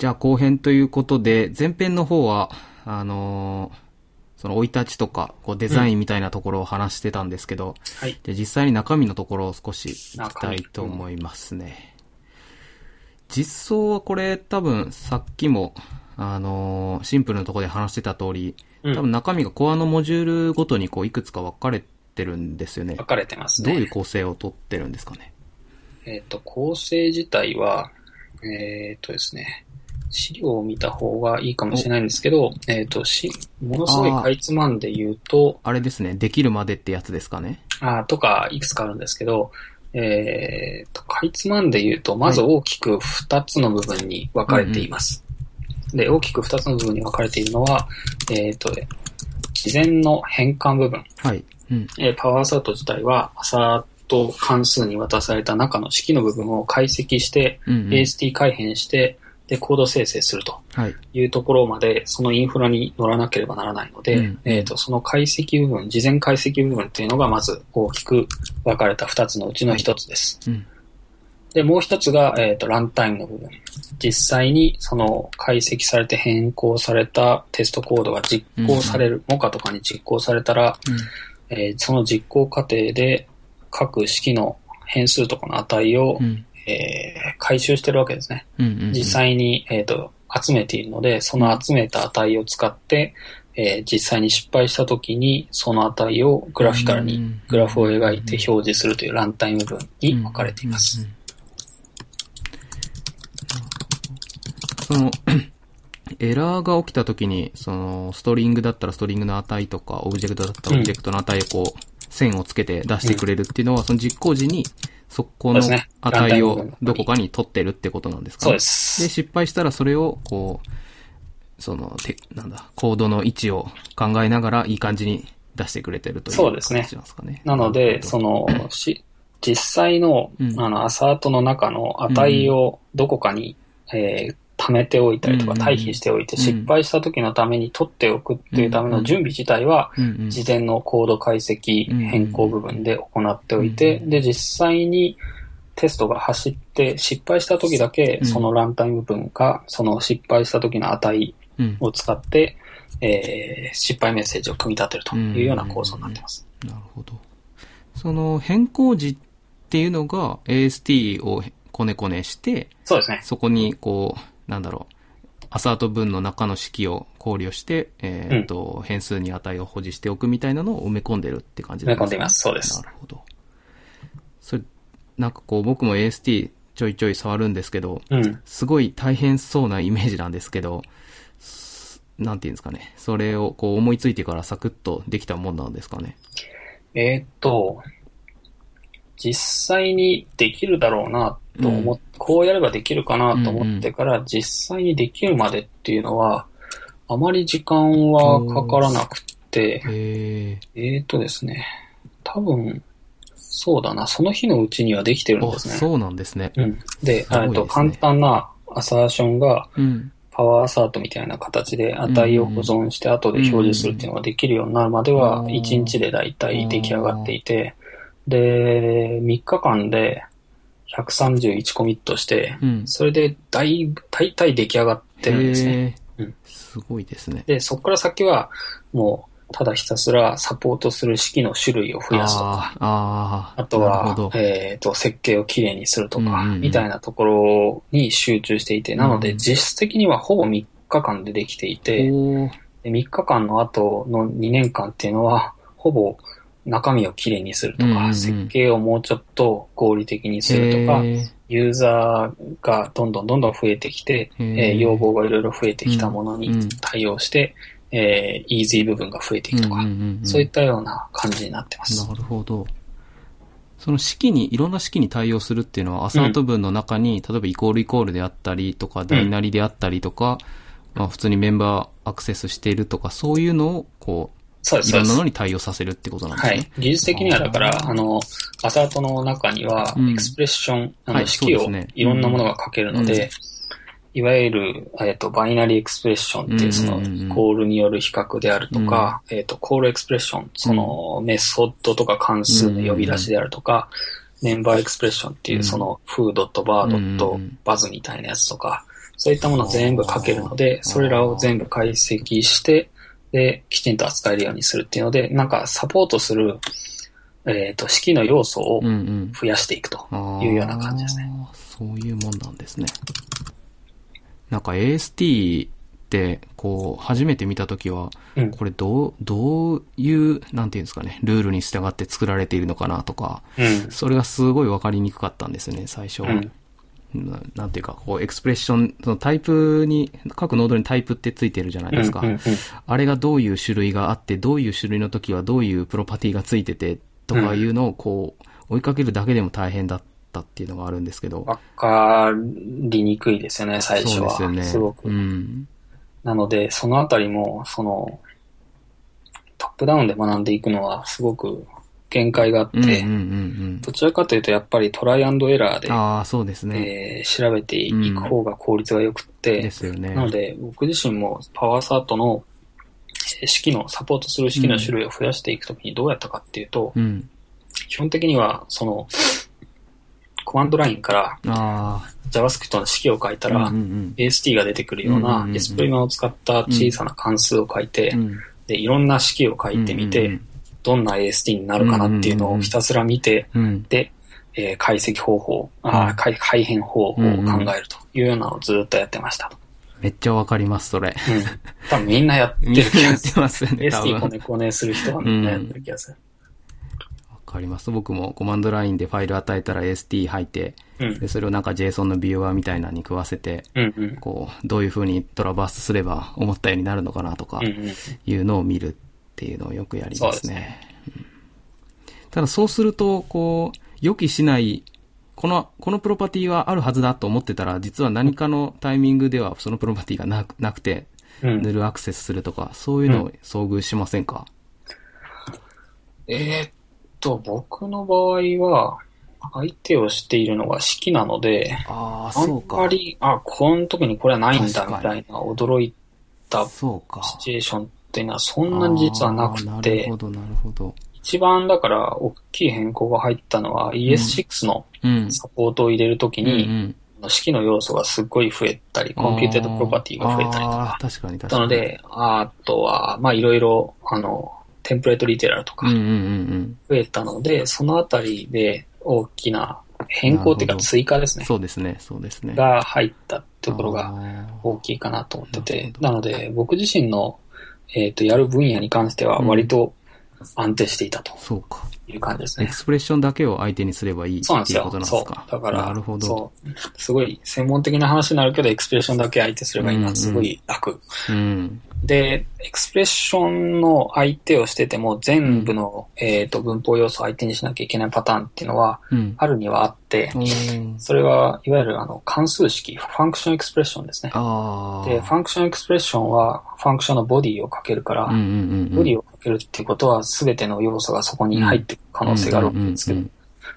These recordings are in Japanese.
じゃあ後編ということで、前編の方は、あのーその生い立ちとか、こうデザインみたいなところを話してたんですけど、はい。で実際に中身のところを少し聞きたいと思いますね。実装はこれ多分さっきも、あのーシンプルなところで話してた通り、うん多分中身がコアのモジュールごとにこういくつか分かれてるんですよね分。かれてますね。どういう構成をとってるんですかね？えっ、と、構成自体は、えっ、とですね、資料を見た方がいいかもしれないんですけど、えっ、と、し、ものすごいかいつまんで言うと、あれですね、できるまでってやつですかね。あーとか、いくつかあるんですけど、えっ、と、かいつまんで言うと、まず大きく2つの部分に分かれています。で、大きく2つの部分に分かれているのは、えっ、と、事前の変換部分。はい。うん。えーパワーアサート自体は、アサート関数に渡された中の式の部分を解析して、うん、うん。AST 改変して、で、コード生成するとはい。いうところまで、そのインフラに乗らなければならないので、うんえっ、と、その解析部分、事前解析部分っていうのがまず大きく分かれた2つのうちの1つです。うん。で、もう一つが、えっ、と、ランタイムの部分。実際にその解析されて変更されたテストコードが実行される、モカとかに実行されたら、えーその実行過程で各式の変数とかの値を、うん。えー回収してるわけですね。うん。うん。実際に、えー、と集めているので、その集めた値を使って、えー実際に失敗した時に、その値をグラフィカルにうんグラフを描いて表示するというランタイム部分に分かれています。うん。うんその、エラーが起きた時に、その、 string だったら string の値とか、オブジェクトだったらオブジェクトの値をこう、線をつけて出してくれるっていうのは、その実行時に、そこの値をどこかに取ってるってことなんですか？そうで。ねで、す。失敗したらそれを、こう、その、て、なんだ、コードの位置を考えながら、いい感じに出してくれてるというそうですね形なんですかね？なので、その、し実際のう、んあの、アサートの中の値をどこかに、えー貯めておいたりとか、うん退避しておいて、うん失敗した時のために取っておくっていうための準備自体は、事前のコード解析うん変更部分で行っておいて、うんで、実際にテストが走って失敗した時だけうん、そのランタイム部分が、その失敗した時の値うん。を使って、えー失敗メッセージを組み立てるというような構造になっています。なるほど。その変更時っていうのが AST をこねこねして、そうですね。そこにこう、なんだろう、アサート文の中の式を考慮して、えっ、と、変数に値を保持しておくみたいなのを埋め込んでるって感じですか埋め込んでいますそうですなるほど。それ、なんかこう僕も AST ちょいちょい触るんですけど、うん。すごい大変そうなイメージなんですけど、すなんていうんですかね。それをこう思いついてからサクッとできたもんなんですかね。えーっと、実際にできるだろうなと思っ、こうやればできるかなと思ってから、実際にできるまでっていうのは、あまり時間はかからなくて、へえ。えーっとですね、多分、そうだな、その日のうちにはできてるんあ、ですね。そうなんですね。うん。で、すごいですねえっと簡単なアサーションが、うん。パワーアサートみたいな形で値を保存して後で表示するっていうのができるようになるまではうん1日でだいたい出来上がっていて、で、3日間で131コミットして、うん。それでだいぶ、大体出来上がってるんですね。すごいですね。で、そこから先はもうただひたすらサポートする式の種類を増やすとか、あー。あとはえっ、と、設計をきれいにするとか、うんうんうん。みたいなところに集中していて、なのでうん実質的にはほぼ3日間でできていて、おーで3日間の後の2年間っていうのは、ほぼ中身をきれいにするとか、うんうんうん。設計をもうちょっと合理的にするとか、ユーザーがどんどんどんどん増えてきて、えー要望がいろいろ増えてきたものにうん。うん対応して、えーイージー部分が増えていくとか、うんうんうんうんそういったような感じになってます。なるほど。その式に、いろんな式に対応するっていうのは、アサート文の中に、例えばイコールイコールであったりとか、大なりであったりとか、まあ普通にメンバーアクセスしているとか、そういうのを、こう、そうです、いろんなの。に対応させるってことなんですね。はい。技術的にはだから、あの、 assert の中にはうん、 expression、あはいの、式をいろんなものが書けるので、うん。いわゆる、えっ、と、 binary expression っていう、そのうんうんうん、イコールによる比較であるとか、えっ、と、 call expression、その、メソッドとか関数の呼び出しであるとか、 member expression っていうう、ん。その、 foo dot bar うんうんとうん。 baz みたいなやつとか、そういったものを全部書けるので、それらを全部解析して、で、きちんと扱えるようにするっていうので、なんかサポートする、えっ、と、式の要素をうんうん。増やしていくとあいうような感じですね。ーそういうもんなんですね。なんか AST って、こう、初めて見たときは、うん。これどう、どういう、なんていうんですかね、ルールに従って作られているのかなとか、うん。それがすごいわかりにくかったんですよね、最初は。うん。ななんていうか、こう、エクスプレッション、そのタイプに、各ノードにタイプってついてるじゃないですか。うんうんうんあれがどういう種類があって、どういう種類の時はどういうプロパティがついてて、とかいうのをこう、追いかけるだけでも大変だったっていうのがあるんですけど。わかりにくいですよね、最初は。そうですよね。ごく。うん。なので、そのあたりも、その、トップダウンで学んでいくのはすごく限界があって、うんうんうんどちらかというとやっぱりトライアンドエラーでうん。、ああ、そうですね。えー調べていく方が効率が良くって、ですよね。なので僕自身もパワーサートのえー式の、サポートする式の種類を増やしていくときにどうやったかっていうと、うん。基本的にはその、コマンドラインからあ JavaScript の式を書いたあ。ら、うんうん AST が出てくるよううんうんうんうなんエスプリマを使った小さな関数を書いて、うん。で、いろんな式を書いてみて、うんどんな AST になるかなっていうのをひたすら見て、うんうん。で、えー解析方法、あ改改変方法を考えるというようなのをずっとやってました。めっちゃわかります、それ。うん。多分みんなやってる気がす てますよね、る。多 AST 分。こねこねする人はみんなやってる気がする。わかります。僕もコマンドラインでファイル与えたら AST 入って、うん。で、それをなんか JSON のビューワーみたいなのに食わせて、うんうん。こう、どういう風にトラバースすれば思ったようになるのかなとか。いうのを見るっていうのをよくやりますね。うんただそうすると、こう、予期しない、この、このプロパティはあるはずだと思ってたら、実は何かのタイミングではそのプロパティがなくなくて、うんヌルアクセスするとか、そういうのを遭遇しませんか、えーっと、僕の場合は、相手をしているのが式なので、あんか。まり、あ、この時にこれはないんだみたいな驚いたそうか。シチュエーションっていうのはそんなに実はなくあーなるてほ、ど、なるほど。一番だから大きい変更が入ったのは ES6 のうん。サポートを入れるときうんうに、ん。式の要素がすっごい増えたり、 computed property が増えたりとか。確かに確かに。なので、あとは、まあいろいろ、あの、 template literal とかうんうんうん増えたので、そのあたりで大きな変更っていうか。追加ですね。そうですね、そうですね。が入ったところが大きいかなと思ってなてなので僕自身の、えっ、と、やる分野に関しては割と安定していたとそうか。いう感じですね。 expression だけを相手にすればいいそうなんですよっていうこと。なんでそうすか。。だから、なるほど。そう。すごい専門的な話になるけど、 expression だけ相手すればいいのはすごい楽。うん。で、 expression の相手をしてても、全部の、えっ、と、文法要素を相手にしなきゃいけないパターンっていうのは、うん。あるにはあって、おーそれは、いわゆるあの、関数式、 function expression ですね。で、 function expression は、 function の body をかけるから、うんうんうんうん。 body をかけるっていうことは、すべての要素がそこに入ってくる可能性があるわけですけど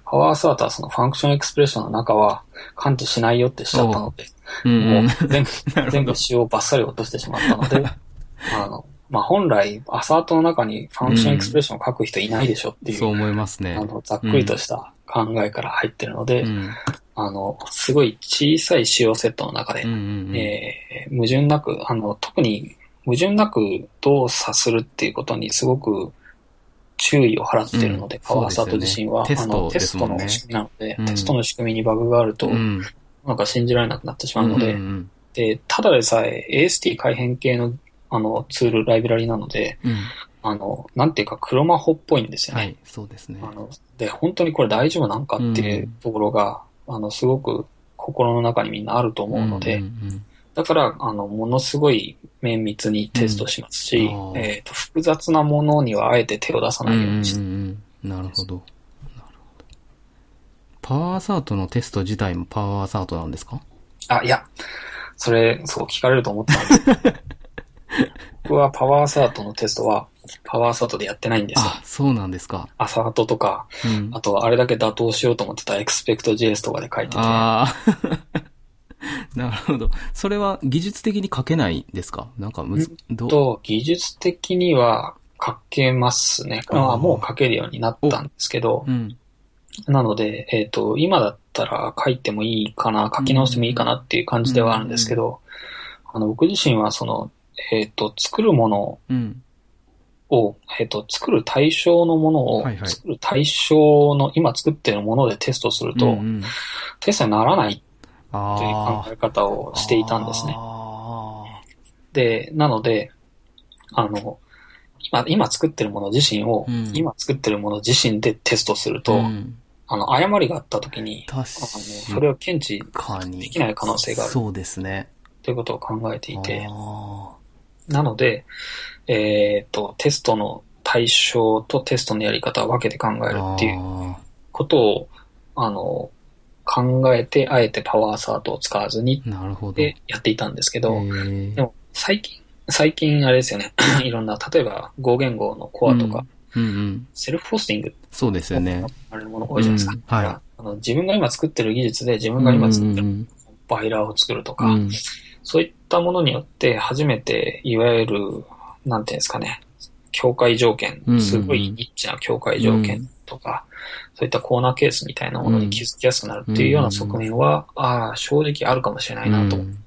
power-assert はその function expression の中は、感知しないよってしちゃったので、もう全部、全部仕様をバッサリ落としてしまったので、あの、まあ、本来、 assert の中に function expression を書く人いないでしょっていう、そう思いますね。あの、ざっくりとした考えから入ってるので、うん。あの、すごい小さい仕様セットの中で。えー矛盾なく、あの、特に矛盾なく動作するっていうことにすごく注意を払っているので、うんパワーサート自身は、ねあの、テストの仕組みなので、うんテストの仕組みにバグがあると、うん。なんか信じられなくなってしまうので、うんうんで、ただでさえ AST 改変系のあのツール、ライブラリなので、うん。あの、なんていうか黒魔法っぽいんですよね。はい、そうですね。あの、で、本当にこれ大丈夫なんかっていうところが、あの、すごく心の中にみんなあると思うので、んんだから、あの、ものすごい綿密にテストしますし、うんえっ、と、複雑なものにはあえて手を出さないようにして、うん。なるほど。なるほど。パワーアサートのテスト自体もパワーアサートなんですか？あ、いや、それ、そう聞かれると思ったんで 僕はパワーアサートのテストは、パワーアサートでやってないんですよ。あ、そうなんですか。アサートとか、うん。あとはあれだけ打倒しようと思ってたエクスペクト JS とかで書いてて、ああ。なるほど。それは技術的に書けないんですか？なんかむず、どう？と、技術的には書けますね。あもう書けるようになったんですけどう、ん。なので、えっ、と、今だったら書いてもいいかな、書き直してもいいかなっていう感じではあるんですけど、あの、僕自身はその、えっ、と、作るものうん。を、えっ、と、作る対象のものを、はいはい作る対象の今作ってるものでテストすると、うんうんテストにならないあという考あ。え方をしていたんですね。あで、なので、あの、今、今作ってるもの自身を、うん今作ってるもの自身でテストするーと、うんあの、誤りがあった時に、あの、確それを検知。できない可能性があるそうですね。ということを考えていて、あなので、えっ、と、テストの対象とテストのやり方を分けて考えるーっていうあことを、あの、考えて、あえてパワーサートを使わずにーなるほど。でやっていたんですけど、でも最近、最近あれですよね、いろんな、例えば5言語のコアとか、うんうん。セルフホスティングそうですよね。あれのもの多いじゃないですか。うんはいあの自分が今作ってる技術で自分が今作ってるうんバイラーを作るとか、うんそういったものによって初めて、いわゆる、なんていうんですかね、境界条件うんうんう、んすごいニッチな境界条件とか、そういったコーナーケースみたいなものに気づきやすくなるっていうような側面は、ああ、正直あるかもしれないなと。うん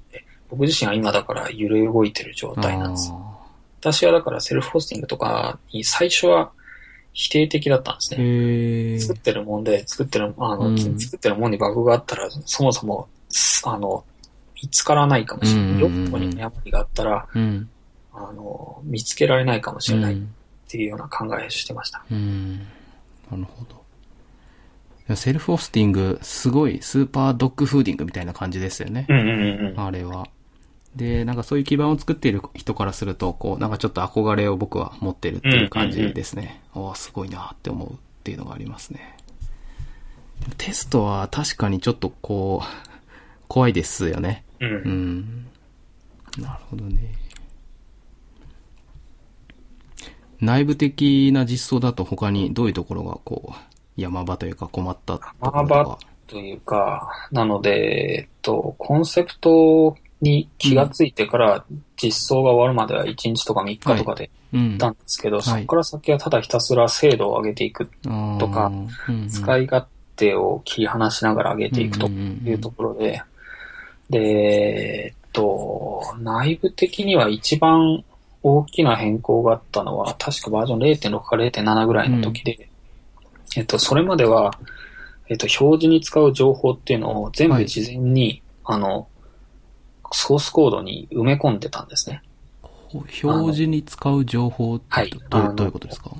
僕自身は今だから揺れ動いてる状態なんです。あ私はだからセルフホスティングとかに最初は否定的だったんですーね。作ってるもんで、作ってる、あの、うん作ってるもんにバグがあったら、そもそも、あの、見つからないかもしれない。うんうんうんどこに誤りがあったら、うん。あの、見つけられないかもしれないっうんていうような考えをしてました。うん。なるほど。 self-hosting、すごい super dogfooding みたいな感じですよね。うんうんうんうん。あれは。で、なんかそういう基盤を作っている人からすると、こう、なんかちょっと憧れを僕は持ってるっていう感じですね。おーすごいなって思うっていうのがありますね。テストは確かにちょっとこう、怖いですよね。うんうん。なるほどね。内部的な実装だと他にどういうところがこう、山場というか困ったところと山か。というか、なので、えっと、コンセプトに気がついてから実装が終わるまでは1日とか3日とかでうん。行ったんですけど、い。そこから先はただひたすら精度を上げていく、とか使いい勝手を切り離しながら上げていくというところで、で、えっと、内部的には一番大きな変更があったのは、確かバージョン0.6か0.7ぐらいの時で、えっと、それまでは、えっと、表示に使う情報っていうのを全部事前に、あの、ソースコードに埋め込んでたんですね。表示に使う情報ってはい。どういうことですか？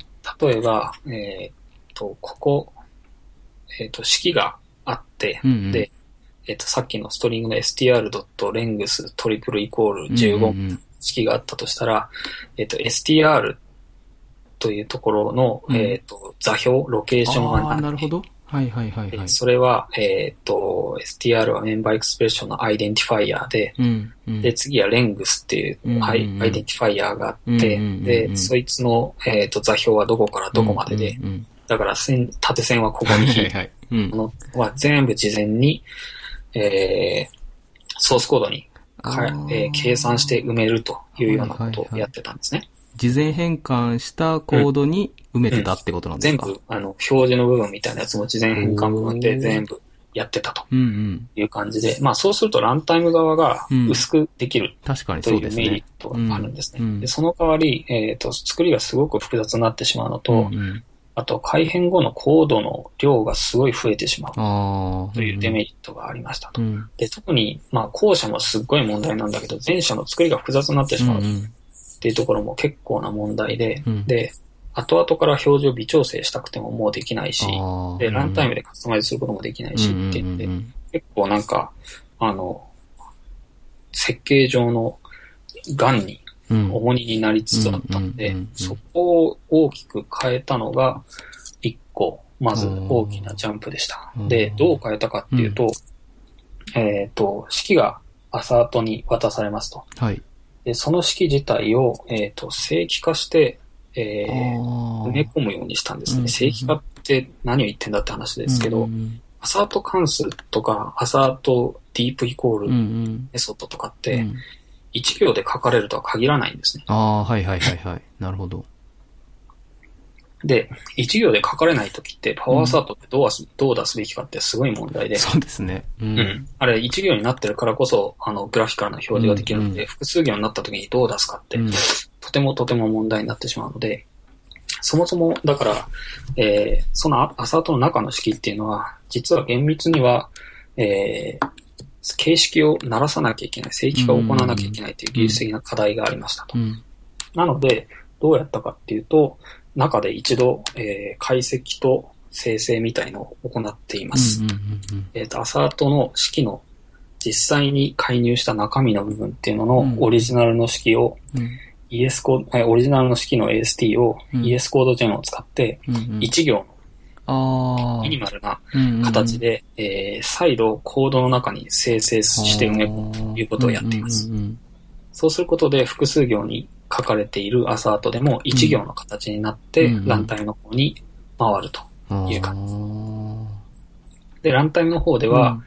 例えば、えっと、ここ、えっと、式があって、うんうん。で、えっと、さっきの string の str.length triple equal 15うんうん式があったとしたら、えっと、str というところの、うん。えっと、座標、 location がああ、なるほど。はいはいはいはい。でそれは、えっと、str は member expression の identifier で、うんうん。で、次は length っていう、うんうん。うんはい、 identifier があって、うんうんうんうん。で、そいつの、えっと、座標はどこからどこまでで、うんうんうん。だから線、縦線はここに引いて、はいはい。うん。のは全部事前に、えー、ソースコードにえー計算して埋めるというようなことをやってたんですね。事前変換したコードに埋めてたってことなんですか、全部、あの、表示の部分みたいなやつも事前変換部分で全部やってたとうんうん。いう感じで、まあそうするとランタイム側がうん。薄くできる確かにというメリッね。トがあるんですね。うん。うん。でその代わり、えっ、と、作りがすごく複雑になってしまうのと、うんうん、あと改変後のコードの量がすごい増えてしまう。というデメリットがありましたと。うん。で、特に、まあ、後者もすっごい問題なんだけど、前者の作りが複雑になってしまう。っうん。ていうところも結構な問題で、うん。で、後々から表示を微調整したくてももうできないし、うん、で、ランタイムででカスタマイズすることもできないし、って言って、結構なんか、あの、設計上の癌に重荷になりつつあったんでうんうんうんうん、そこを大きく変えたのが、一個、まず大きなジャンプでした。うん。で、どう変えたかっていうと、えっと、式がアサートに渡されますと。はい。で、その式自体を、えっと、正規化して、えー埋め埋込むようにしたんですね。うんうん正規化って何を言ってんだって話ですけど、うんアサート関数とか、アサートディープイコーうんうルん。メソッドとかっうて、ん1行で書かれるとは限らないんですね。ああ、はいはいはいはい。なるほど。で、一行で書かれないときって、パワーアサートってどうはす、どう出すべきかってすごい問題で。そうですね。う。うんん。あれ、一行になってるからこそ、あの、グラフィカルな表示ができるので、うん複数行になったときにどう出すかって、うんとてもとても問題になってしまうので、そもそも、だから、えーそのアアサートの中の式っていうのは、実は厳密には、えー形式を鳴らさなきゃいけない、正規化を行わなきゃいけないという技術的な課題がありましたと。うん。なので、どうやったかっていうと、中で一度、えー解析と生成みたいのを行っています。えっ、と、アサートの式の実際に介入した中身の部分っていうののうんオリジナルの式を、うん ES コード、えオリジナルの式の AST をうん ES コードジェンを使って、うんうん。一行あのあ。ミニマルなうんうん形で、えー再度コードの中に生成して埋め込むということをやっています。うんうんそうすることで複数行に書かれているアサートでも一行の形になって、うんうんランタイムの方に回ると。うん。いう感で、ランタイムの方では、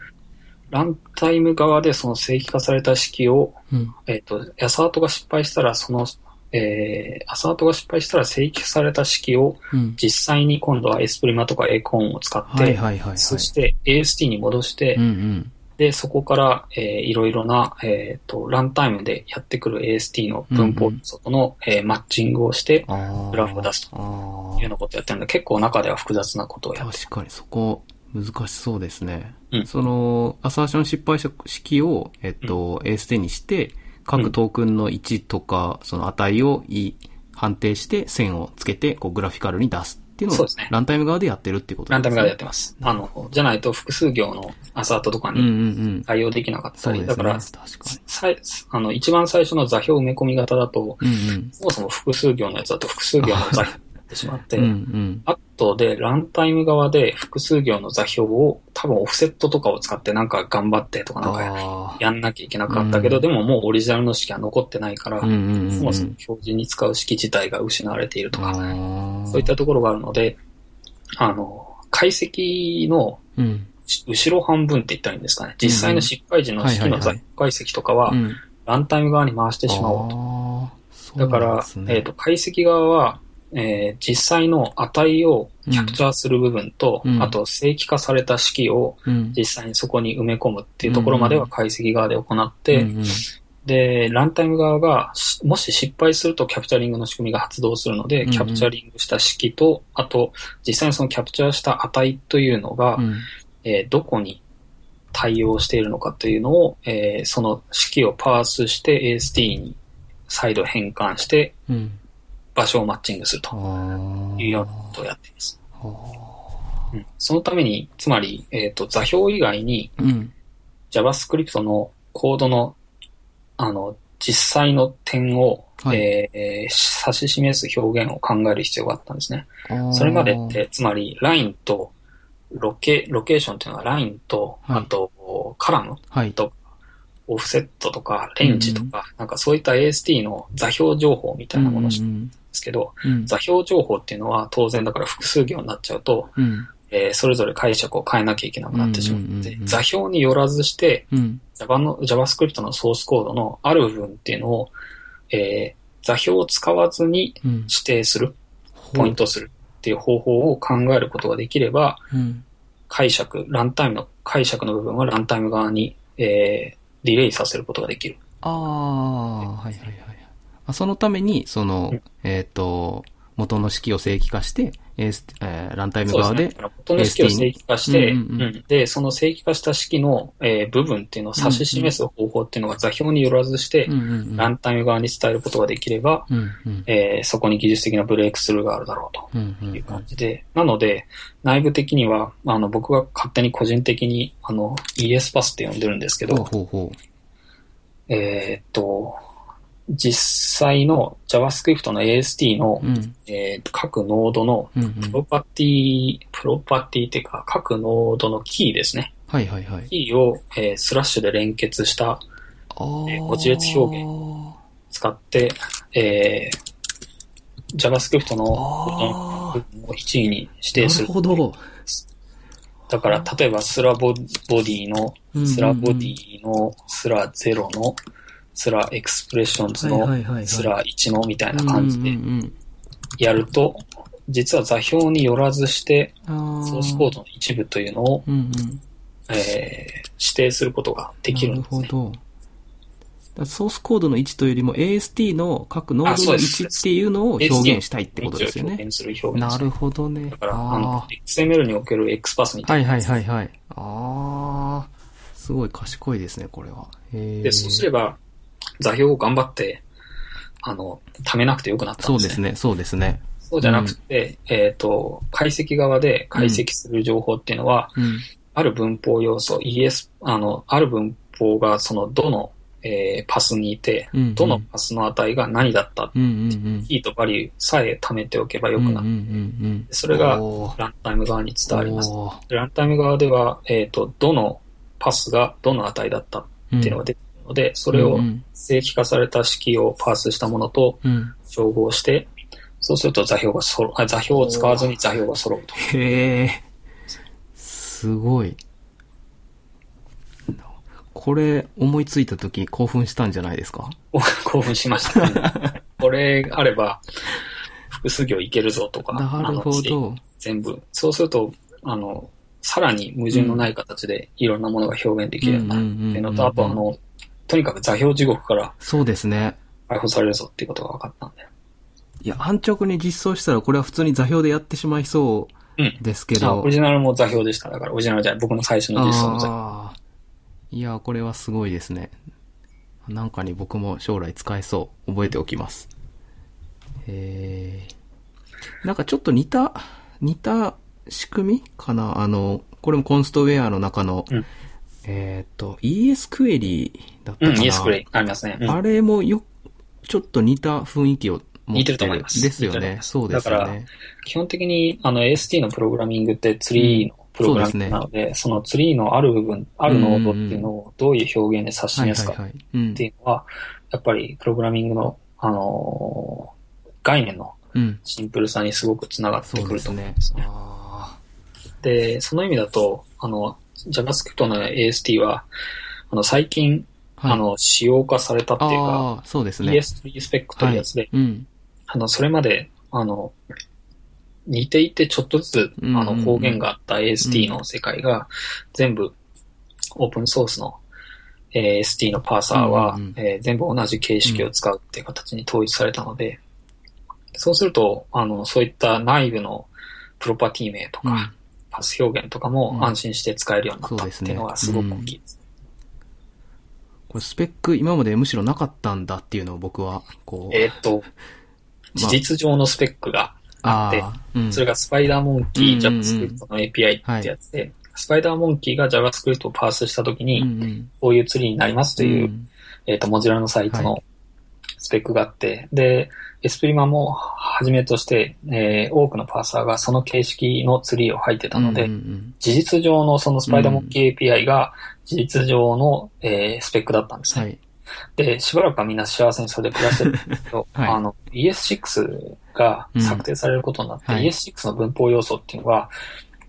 ランタイム側でその正規化された式を、うん。えっ、と、アサートが失敗したら、その、えー、アサートが失敗したら正規化された式をうん。実際に今度はエスプリマとかエコーンを使って。そして AST に戻して、うんうん。で、そこから、えーいろいろな、えっ、と、ランタイムでやってくる AST の文法素との、えーマッチングをして。グラフを出すとあいうようなことをやってるので、結構中では複雑なことをやあ。って確かにそこ、難しそうですね。うんその、アサーション失敗式を、えっと、AST にして、各トークンの位置とか、その値をい判定して線をつけて、こう、グラフィカルに出すっていうのをそうですね、ランタイム側でやってるっていうことランタイム側でやっってます。あの、じゃないと複数行のアサートとかうんうんにうん。対応できなかったり、そうですね。だから、確かさいあの、一番最初の座標埋め込み型だと、に。うんそもそも複数行のやつだと複数行の座標になってしまって、うん。うんうん。後でランタイム側で複数行の座標を多分オフセットとかを使ってなんか頑張ってとかなんか。やんなきゃいけなかったけど、うんでももうオリジナルの式は残ってないから、うんうんうん。そもそも表示に使う式自体が失われているとか。そういったところがあるので、あの、解析のうん。後ろ半分って言ったらいいんですかね。実際の失敗時の式の座標解析とかはう、ん。ランタイム側に回してしまおうと。だからねえっ、と、解析側は、えー実際の値をキャプチャーする部分と、うん。あと正規化された式をうん。実際にそこに埋め込むっていうところまでは解析側で行って、うんうん。で、ランタイム側がし、もし失敗するとキャプチャリングの仕組みが発動するので、キャプチャリングした式と、あと、実際にそのキャプチャーした値というのが、うん。えーどこに対応しているのかというのを、えーその式をパースして AST に再度変換してうん。場所をマッチングすると。いうようなことをやっています。あうんそのために、つまり、えっ、と、座標以外にーうん。JavaScript のコードの、あの、実際の点を、はいえー指し示す表現を考える必要があったんですね。それまでっ、て、つまり、ラインと、ロケ、ロケーションっていうのはラインと、はいあと、カラムはい。とオフセットとか、レンジとか、なんかそういった AST の座標情報みたいなものを知るんですけど、うん。座標情報っていうのは当然だから複数行になっちゃうと、うん。えーそれぞれ解釈を変えなきゃいけなくなってしまって、うんうんうんうん座標によらずして、うん。Java の JavaScript のソースコードのある部分っていうのを、えー座標を使わずにうん。指定する、ポイントするっていう方法を考えることができれば、うん。解釈、ランタイムの解釈の部分はランタイム側に、えーディレイさせることができる。ああ、はいはいはい。あそのために、そのうん、えっと、元の式を正規化して、えーえーランタイム側でね。元の式を正規化して、うんうんうんうんで、その正規化した式の、えー部分っていうのを指し示す方法っていうのが座標によらずして、うんうんうん。ランタイム側に伝えることができれば、うんうん。えーそこに技術的なブレイクスルーがあるだろうと。うんうんいう感じで、なので、内部的には、あの、僕が勝手に個人的に、あの、ES パスって呼んでるんですけほうど、ほうほえーっと、実際の JavaScript の AST のう。、うん。えー各ノードのうんうんプロパティ、プロパティっていうか、各ノードのキーですね。はいはいはい。キーを、えースラッシュで連結した。えー文字列を使って、えー JavaScript のあ部分を一意に指あ。定するなる。ほど。だから、例えばスラ body のうんうんうんスラ body のスラゼロのスラ expressions のはいはいはいはいスラ1のみたいな感じでやると、実は座標によらずして、ソースコードの一部というのを、うんうん。えー指定することができるんですね。なるほど。だからソースコードの位置というよりも AST の各ノードの位置っていうのを表現したいってことですよね。なるほどねだ。から、あのあ、XML における X パスみあ。はいいたな。はいはいはい。ああ。すごい賢いですね、これは。へで、そうすれば、ば、座標を頑張って、あの、貯めなくてよくなったんでね。そうですすね、そうですね。そうじゃなくて、えっ、と、解析側で解析する情報っていうのは、うん。ある文法要素、ES、あの、ある文法がそのどの、えーパスにいて、うんうんどのパスの値が何だった、うんうんうん。キーとバリューさえ貯めておけばよくなる。うんうんうんうん。それがランタイム側に伝わります。ランタイム側では、えっ、と、どのパスがどの値だったっていうのが出てので、それをうん正規化された式をパースしたものとうん。照合して、そうすると座標が揃あ座標を使わずに座標が揃うと。へえ。すごい。これ、思いついた時興奮したんじゃないですか？お 興奮しました、ね。これあれば、複数行いけるぞとか、なるほど。全部。そうすると、あの、さらに矛盾のない形でいろんなものが表現できるようになるっていうのと、あとあの、とにかく座標地獄からそうですね。解放されるぞっていうことが分かったんで。いや、安直に実装したらこれは普通に座標でやってしまいそううん。ですけあど。オリジナルも座標でした。だから、オリジナルじゃない。僕の最初の実装の座標。あーいや、これはすごいですね。なんかに僕も将来使えそう。覚えておきます。えー、なんかちょっと似た、似た仕組みかな？あの、これもコンストウェアの中の、うんえっ、と、ES クエリだったうん、かな、イエスクレイありますね。うんあれもよ、ちょっと似た雰囲気を似てると思いますですよね。そうですよだからね。基本的に、あの、AST のプログラミングってツリーのプログラミングなので、そのツリーのある部分、あるノードっていうのをどういう表現で指しはい示すかっていうのは、やっぱりプログラミングの、あのー概念のうん。シンプルさにすごくつながってそうくると思うんですねですね。。あで、その意味だと、あの、JavaScript の AST は、あの、最近、ーはい。あの、仕様化されたっていうか、そうですね。ES3 スペックというやつで、うん。あの、それまで、あの、似ていてちょっとずつ、あの、方言があった AST の世界が、全部、オープンソースの、えー ST のパーサーは、えー全部同じ形式を使うっていう形に統一されたので、そうすると、あの、そういった内部のプロパティ名とか、うん。パス表現とかも安心して使えるようになったっていうのがすごく大きいです。これスペック今までむしろなかったんだっていうのを僕は、こう。えーっと、事実上のスペックがあって、うん。それがスパイダーモンキー JavaScript の API ってやつで、スパイダーモンキーが JavaScript をパースしたときに、うんうん。こういうツリーになりますという、ん。えっ、と、モジュラのサイトはのスペックがあって、で、エスプリマもはじめとして、えー多くのパーサーがその形式のツリーを入ってたので、うんうん事実上のそのスパイダーモンキー API が事実上の、えースペックだったんですね。はい。で、しばらくはみんな幸せにそれで暮らしてるんですけど、はい。あの、ES6 が策定されることになって、うんはい ES6 の文法要素っていうのは、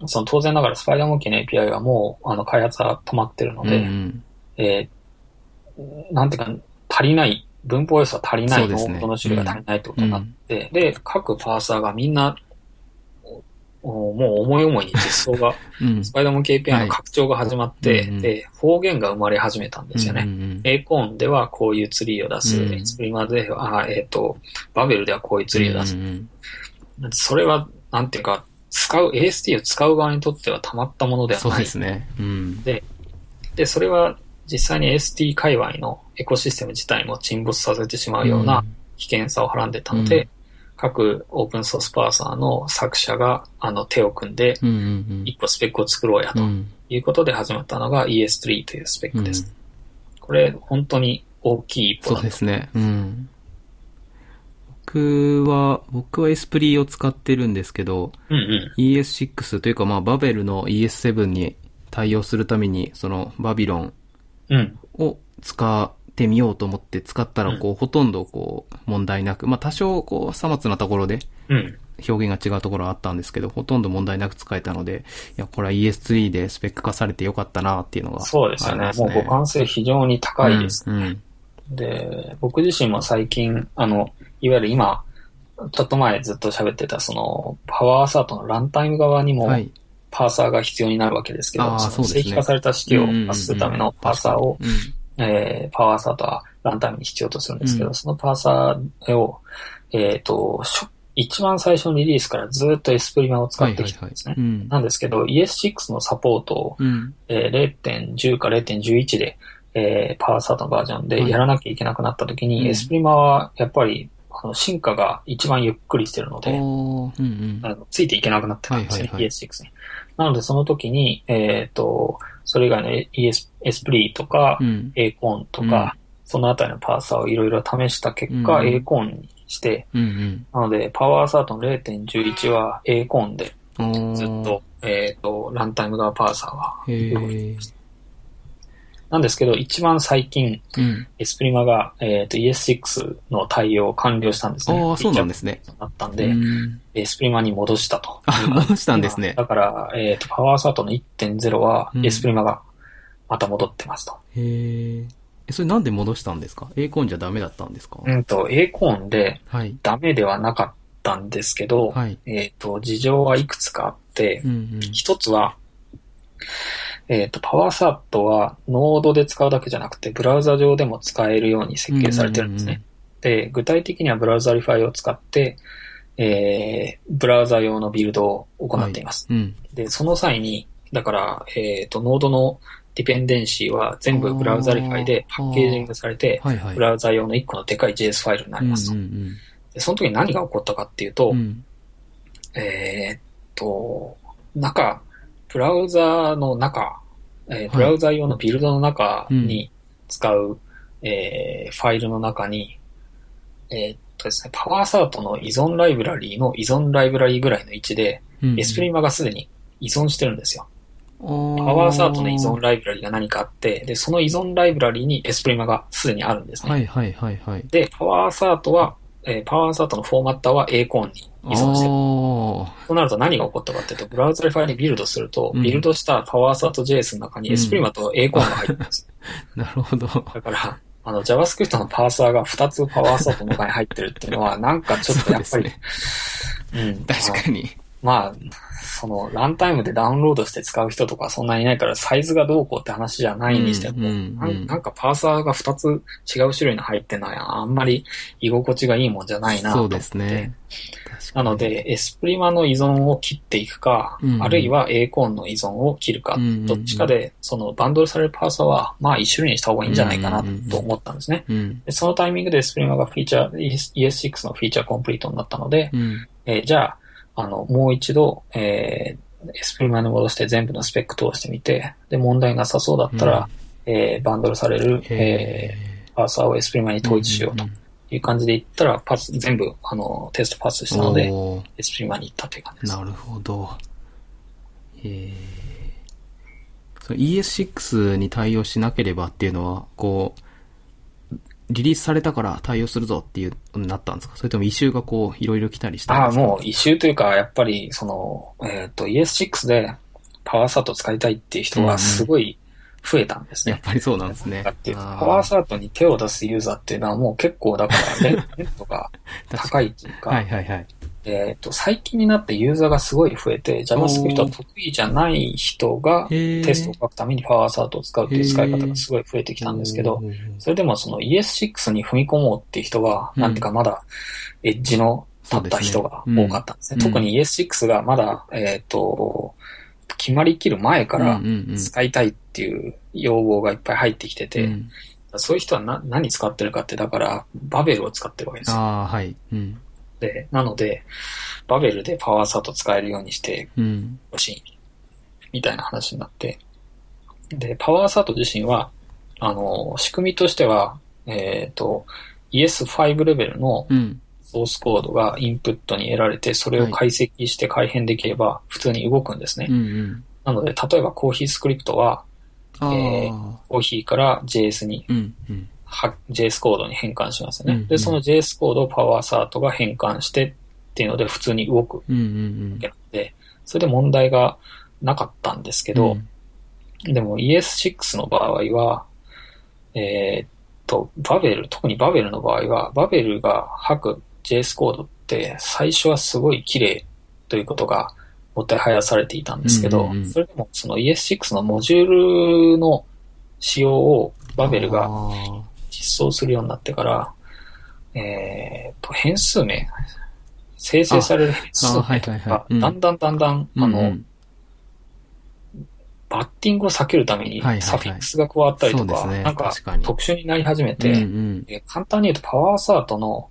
その当然ながらスパイダーモンキーの API はもう、あの、開発は止まってるのうんで、うん。えーなんていうか、足りない、文法要素は足りない、ノードの種類が足りないってことになって、で、各パーサーがみんな、おもう思い思いに実装が、うんスパイダーモンキー API の拡張が始まって、うんうんで、方言が生まれ始めたんですよね。うんうんうんエーコーンではこういうツリーを出す。うんエスプリマでは、あえっ、と、バベルではこういうツリーを出す。うんうんそれは、なんていうか、使う、AST を使う側にとってはたまったものではそうない。ですね。うん。で、それは実際に AST 界隈のエコシステム自体も沈没させてしまうような危険さをはらんでたので、うん各オープンソースパーサーの作者があの手を組んで、うんうん一個スペックを作ろうやということで始まったのが ES3 というスペックです。うんこれ、本当に大きい一歩そだうですね。うん。僕は、僕はエスプリを使ってるんですけど、うんうん。ES6 というかまあバベルの ES7 に対応するために、そのバビロンうん。を使ってみようと思って使ったら、こう、ほとんどこう、問題なく、まあ多少こう、さまつなところでうん。表現が違うところはあったんですけど、ほとんど問題なく使えたので、いや、これは ES3 でスペック化されてよかったなっていうのがそうですよね。もう互換性非常に高いです。うん。うんで、僕自身も最近、あの、いわゆる今、ちょっと前ずっと喋ってた、その、パワーアサートのランタイム側にも、はい。パーサーが必要になるわけですけど、あーそのそうですね正規化された式をパスするためのパーサーを、うん。えーパワーアサートはランタイムに必要とするんですけど、うんそのパーサーを、えっ、と、しょ一番最初のリリースからずっとエスプリマを使ってきたんですね。うん。なんですけど、ES6 のサポートを、うん。えー0.10か0.11で、えーパワーサートのバージョンでやらなきゃいけなくなった時に、うんエスプリマはやっぱりあの進化が一番ゆっくりしてるので、うんうん。ついていけなくなってたんですね、はいはいはい ES6 に。なのでその時に、えっ、と、それ以外の ES、 Espree とか、うん。 Acorn とか、そのあたりのパーサーをいろいろ試した結果、うん Acorn にして、うんなので、 power-assert の0.11は a コーンでうん。ずっと、えっ、と、ランタイム側パーサーはへーなんですけど、一番最近、うん。 Esprima が、えっ、と、ES6 の対応を完了したんですね。ああ、そうなんですね。なったんうで、ん。 Esprima に戻したと。あ、戻したんですね。だから、えっ、と、 power-assert の1.0はう、ん Esprima がまた戻ってますと。へえ。え、それなんで戻したんですか ?A コーンじゃダメだったんですか？うんと、 Acorn ではい。ダメではなかったんですけど、はい。えっ、と、事情はいくつかあってう、ん一つは、えっ、と、 power-assert は Node で使うだけじゃなくて、ブラウザ上でも使えるように設計されてるんですね。で、具体的には Browserify を使って、えー、ブラウザ用のビルドを行っています。うん。うん。で、その際に、だから、えっ、と、 Node のdependency は全部 Browserify でパッケージングされて、はいはい。ブラウザ用の1個のでかい JS ファイルになりますと。うんでその時に何が起こったかっていうと、うんうん。えーっと、中、ブラウザの中、えーブラウザ用のビルドの中に使う、えーファイルの中に、えーっとですね、 power-assert の依存ライブラリーの依存ライブラリーぐらいの位置で、うん。 Esprima がすでに依存してるんですよ。パ power-assert の依存ライブラリーが何かあって、で、その依存ライブラリーに Esprima がすでにあるんですね。はいはいはいはい。で、パワーサートは、えーパワーサートのフォーマッターは A コーンに依存してる。おーそうなると何が起こったかっていうと、ブラウザでファイルにビルドすると、うんビルドしたパワーサート JS の中にうんエスプリマと A コーンが入ってるんです。なるほど。だから、あの JavaScript のパーサーが2つ power-assert の中に入ってるっていうのは、なんかちょっとやっぱり、ですね。うん、確かに。まあ、その、ランタイムでダウンロードして使う人とかそんなにいないから、サイズがどうこうって話じゃないにしても、うんうんなんなんかパーサーが2つ違う種類の入ってるのは、あんまり居心地がいいもんじゃないなとそう思って。ですね。なの、で、エスプリマの依存を切っていくか、うんあるいは A コーンの依存を切るか、うんうんうんどっちかで、そのバンドルされるパーサーは、まあ一種類にした方がいいんじゃないかなと思ったんですね。うん。でそのタイミングでエスプリマがフィーチャー、ES6 のフィーチャーコンプリートになったので、うん。えーじゃあ、あの、もう一度、えーエスプリマに戻して全部のスペック通してみて、で、問題なさそうだったら、えーバンドルされる、えーパーサーをエスプリマに統一しようという感じで言ったら、パス、全部、あの、テストパスしたので、エスプリマに行ったという感じです。なるほど。えー、その ES6 に対応しなければっていうのは、こう、リリースされたから対応するぞっていう、なったんですか？それとも異臭がこう、いろいろ来たりしたんああ、ですか？もう、異臭というか、やっぱり、その、えっ、と、ES6 でパワーサート使いたいっていう人がすごい増えたんですね。やっぱりそうなんですね。だって、あーパワーサートに手を出すユーザーっていうのはもう結構だからレ、レットが 高いっていうか、はいはいはい。えっ、と、最近になってユーザーがすごい増えて、JavaScript は得意じゃない人がテストを書くためにパワーサートを使うっていう使い方がすごい増えてきたんですけど、それでもその ES6 に踏み込もうっていう人が、うん。なんていうかまだエッジの立った人が多かったんですね。そうですねうん特に ES6 がまだ、えっ、と、決まりきる前から使いたいっていう要望がいっぱい入ってきてて、うん。そういう人はな何使ってるかって、だから、バベルを使ってるわけですよ。ああ、はい。うん。で、なので、バベルでパワーサート使えるようにしてうん。ほしい、みたいな話になって。で、パワーサート自身は、あの、仕組みとしては、えっ、と、ES5 レベルのうん。ソースコードがインプットに得られて、それを解析して改変できれば普通に動くんですね。うんうん。なので、例えばコーヒースクリプトは、えコーヒーから JS に JS コードに変換しますよね。うんうんで、その JS コードをパワーサートが変換してっていうので普通に動くわうんうんけなので、それで問題がなかったんですけうん。ど、でも ES6 の場合は、えーっと、バベル、特にバベルの場合は、バベルが吐く JS コードっって、最初はすごい綺麗ということがもてはやされていたんですけど、うんうんうんそれでもその ES6 のモジュールの仕様をバベルが実装するようになってから、えーと、変数名、生成される変数あはい名とかはいはいうん。だんだんだんだん、あの、うんうん。バッティングを避けるためにはいはいはい。サフィックスが加わったりとか、そうですね。なんか特殊になり始めて、うんうん。えー簡単に言うとパワーサートの、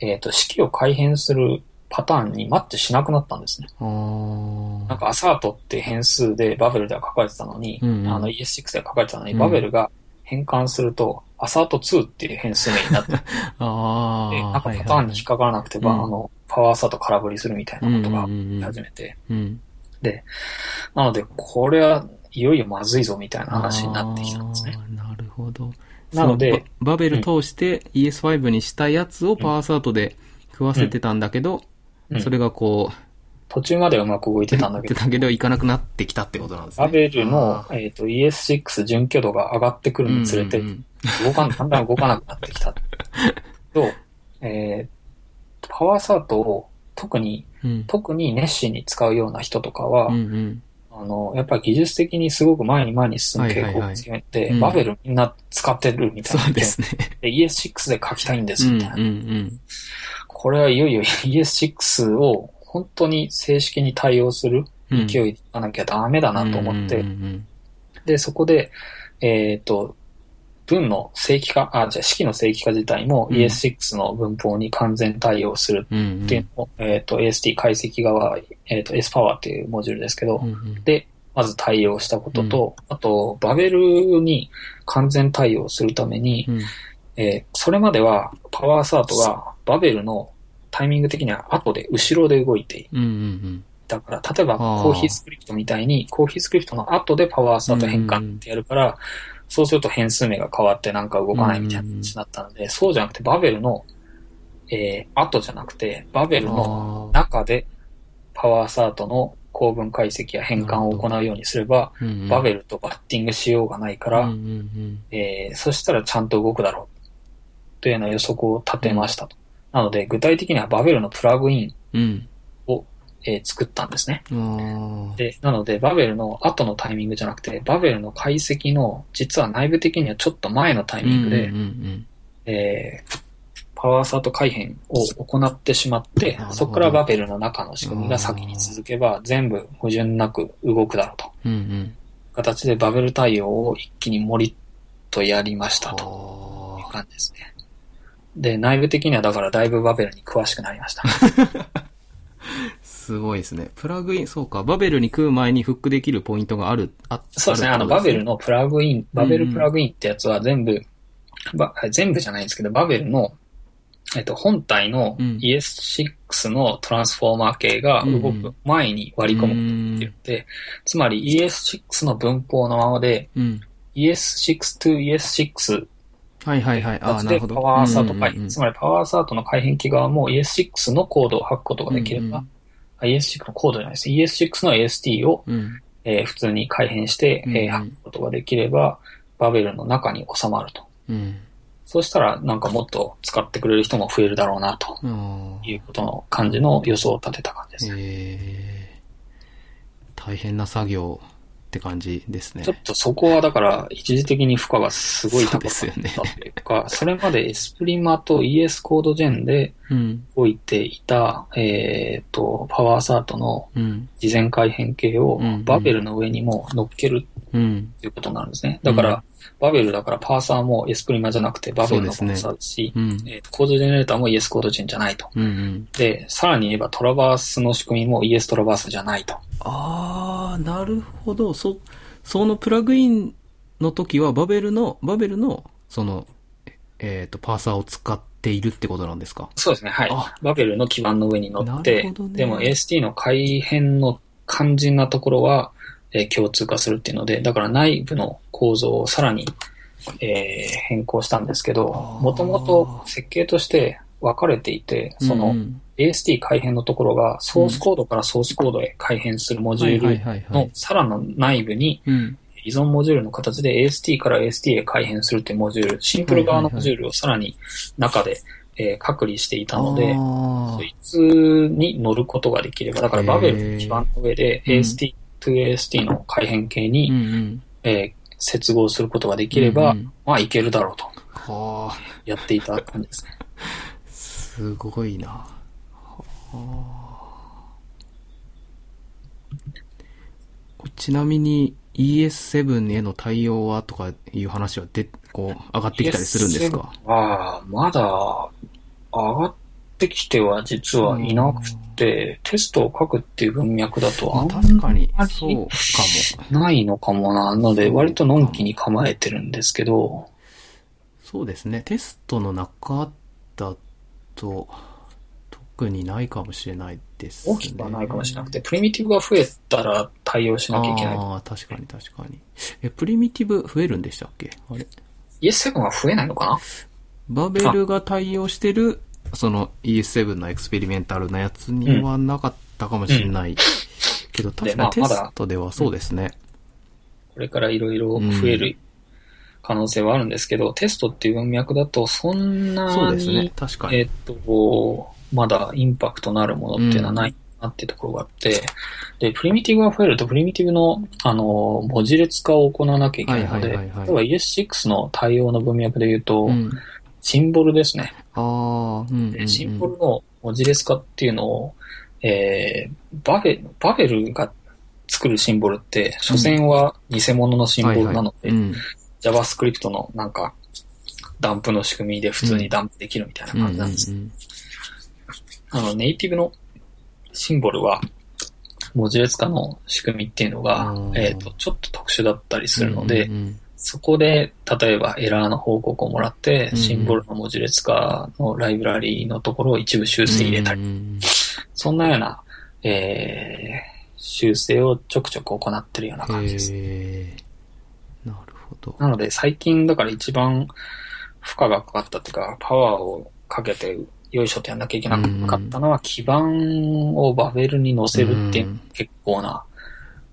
えっ、と、式を改変するパターンにマッチしなくなったんですね。なんかアサートって変数でバベルでは書かれてたのに、うんうん。あの ES6 では書かれてたのに、うんバベルが変換すると、アサート2っていう変数名になって、あでなんかパーターンに引っかからなくて、ばうん。あの、パワーサート空振りするみたいなことがうんうんうん。うん始めて、うん。なので、これはいよいよまずいぞみたいな話になってきたんですね。なるほど。なのでそババベル通して ES5 にしたやつをパワーサートで食わせてたんだけど、うん。それがこう、途中まではうまく動いてたんだけど、言ってたけど、いかなくなってきたってことなんですね。バベルのえっと ES6 準拠度が上がってくるにつれてうん、うん動かん、だんだん動かなくなってきた。と、えーパワーサートを特に、うん特に熱心に使うような人とかは、うんうんあの、やっぱり技術的にすごく前に前に進む傾向が強いて、はいはいはいうんバベルみんな使ってるみたいな。そうですね。で ES6 で書きたいんですみたいな。うんうんこれはいよいよ ES6 を本当に正式に対応するうん。勢いでいかなきゃダメだなと思って、うんうんで、そこで、えっ、と、文の正規化、あ、じゃあ式の正規化自体もうん。ES6 の文法に完全対応するうんうん。っていうのを、えっ、と、AST 解析側、えっ、と、SPower っていうモジュールですけど、うんうん。で、まず対応したことと、あと、バベルに完全対応するために、うん。えーそれまではパワーサートがバベルのタイミング的には後で、後ろで動いていから、例えばコーヒースクリプトみたいに、コーヒースクリプトの後でパワーサート変換ってやるから、そうすると変数名が変わってなんか動かないみたいな話になったので、そうじゃなくてバベルの、えー後じゃなくて、バベうん。ルのあ中でパワーサートの構文解析や変換を行うようにすれば、バベルとバッティングしようがないから、えーそしたらちゃんと動くだろう。というような予測を立てましたと。なので、具体的にはバベルのプラグインうん。を、えー作ったんですね。で、なので、バベルの後のタイミングじゃなくて、バベルの解析の、実は内部的にはちょっと前のタイミングで、うんうんえーパワーサート改変を行ってしまってそこからバベルの中の仕組みが先に続けば、全部矛盾なく動くだろうと。うん。うんうん。形でバベル対応を一気に盛りとやりましたというあ感じですね。で、内部的にはだからだいぶバベルに詳しくなりました。ーすごいですね。プラグイン、そうか。バベルに食う前にフックできるポイントがある。あそうですね、あの、バベル。のプラグイン、バベルプラグインってやつは全部、ば全部じゃないんですけど、バベルの、えっと、本体のうん ES6 のトランスフォーマー系が動く前に割り込むことができるので、つまり ES6 の文法のままで、うん。ES6 to ES6 はいはいはい。ああ、なでるほど。パワーサート改変、うんうんうんつまりパワーサートの改変器側も ES6 のコードを吐くことができれば、うんうんあ ES6 のコードじゃないです。ES6 の AST を、うん。えー普通に改変して、うんうんえー吐くことができれば、バベルの中に収まると。うん。そうしたら、なんかもっと使ってくれる人も増えるだろうな、と。いうことの感じの予想を立てた感じです。ええ大変な作業って感じですねちょ。っとそこはだから、一時的に負荷がすごい高かそうですよねったというか、それまでエスプリマと ES コードジェンでうん。置いていた、えっ、と、パワーサートのうん。事前改変形をうんうんバベルの上にも乗っけるうん。ということになるんですね。だから、うんバベルだからパーサーもエスプリマじゃなくてバベルのパーサーですし、うん。えーとコードジェネレーターも ES コードジェンじゃないと。うんうん。で、さらに言えばトラバースの仕組みも ES トラバースじゃないと。ああ、なるほど。そ、そのプラグインの時は、バベルの、バベルの、その、えっ、と、パーサーを使っているってことなんですか？そうですね、はいあ。バベルの基盤の上に乗っなて、ねでも AST の改変の肝心なところは、えー共通化するっていうので、だから内部の構造をさらに、えー変更したんですけどもともと設計として分かれていて、その、うん AST 改変のところがソースコードからソースコードへ改変するモジュールのい。さらの内部にうん。依存モジュールの形で AST から AST へ改変するっていうモジュール、シンプル側のモジュールをさらに中でえー隔離していたので、あそいつに乗ることができれば、だからバベルの基盤の上でうん。AST to AST の改変形に、ーうんうん。えー接合することができれば、うんうん。まあいけるだろうと。はあ、やっていた感じですね。すごいな。はあ。ちなみに ES7 への対応はとかいう話はで、こう、上がってきたりするんですか？ああ、まだ上がってきては実はいなくて、テストを書くっていう文脈だとまああん確かにま、りそうかないのかもな。ので、割とのんきに構えてるんですけど、も。そうですね。テストの中だと、特にないかもしれないですね。大きくはないかもしれなくて、プリミティブが増えたら対応しなきゃいけない。ああ、確かに確かに。え、プリミティブ増えるんでしたっけ？あれ？ES7 は増えないのかな？バベルが対応してる、その ES7 のエクスペリメンタルなやつにはなかったかもしれない。けど、確かにテストではそうですね。これからいろいろ増える可能性はあるんですけど、テストっていう文脈だと、そんなに、そうですね。確かに。えっと、まだインパクトのあるものっていうのはないなっていうところがあって、で、プリミティブが増えると、プリミティブの、あの、文字列化を行わなきゃいけないので、はいはいはいはい例えば ES6 の対応の文脈で言うと、うん。シンボルですね。ああ、うんうん、シンボルの文字列化っていうのを、えー、バベバベルが作るシンボルって、所詮は偽物のシンボルなので、JavaScript のなんか、ダンプの仕組みで普通にダンプできるみたいな感じなんです。うんうんあの、ネイティブのシンボルは、文字列化の仕組みっていうのがう、んえっ、と、ちょっと特殊だったりするので、うんうんそこで、例えばエラーの報告をもらって、うんシンボルの文字列化のライブラリのところを一部修正入れたり、そんなような、えー、修正をちょくちょく行ってるようなうん感じです。なるほど。なので、最近だから一番負荷がかかったっていうか、パワーをかけて、よいしょとやんなきゃいけなかったのは、基盤をバベルに乗せるっていううん。結構な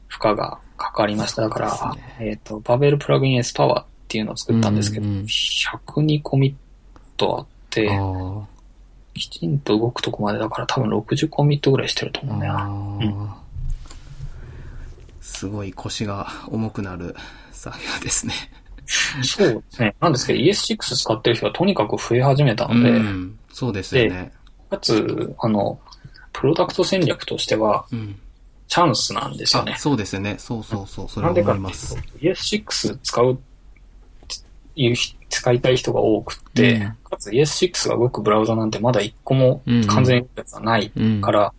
負荷がかかりました。だから、そうですえっ、と、バベルプラグイン S パワーっていうのを作ったんですけど、うんうん102コミットあって、あきちんと動くとこまでだから多分60コミットぐらいしてるとあ思うんだよな。ああすごい腰が重くなる作業ですね。そうですね。なんですけど ES6 使ってる人がとにかく増え始めたので、うん。そうですよね。かつ、あの、プロダクト戦略としてはうん。チャンスなんですよねあ、。そうですよね。そうそうそう。それはなんでか思います。っていうと、ES6 使う、いう人使いたい人が多くって、うんかつ ES6 が動くブラウザなんてまだ一個も完全にはないうん。から、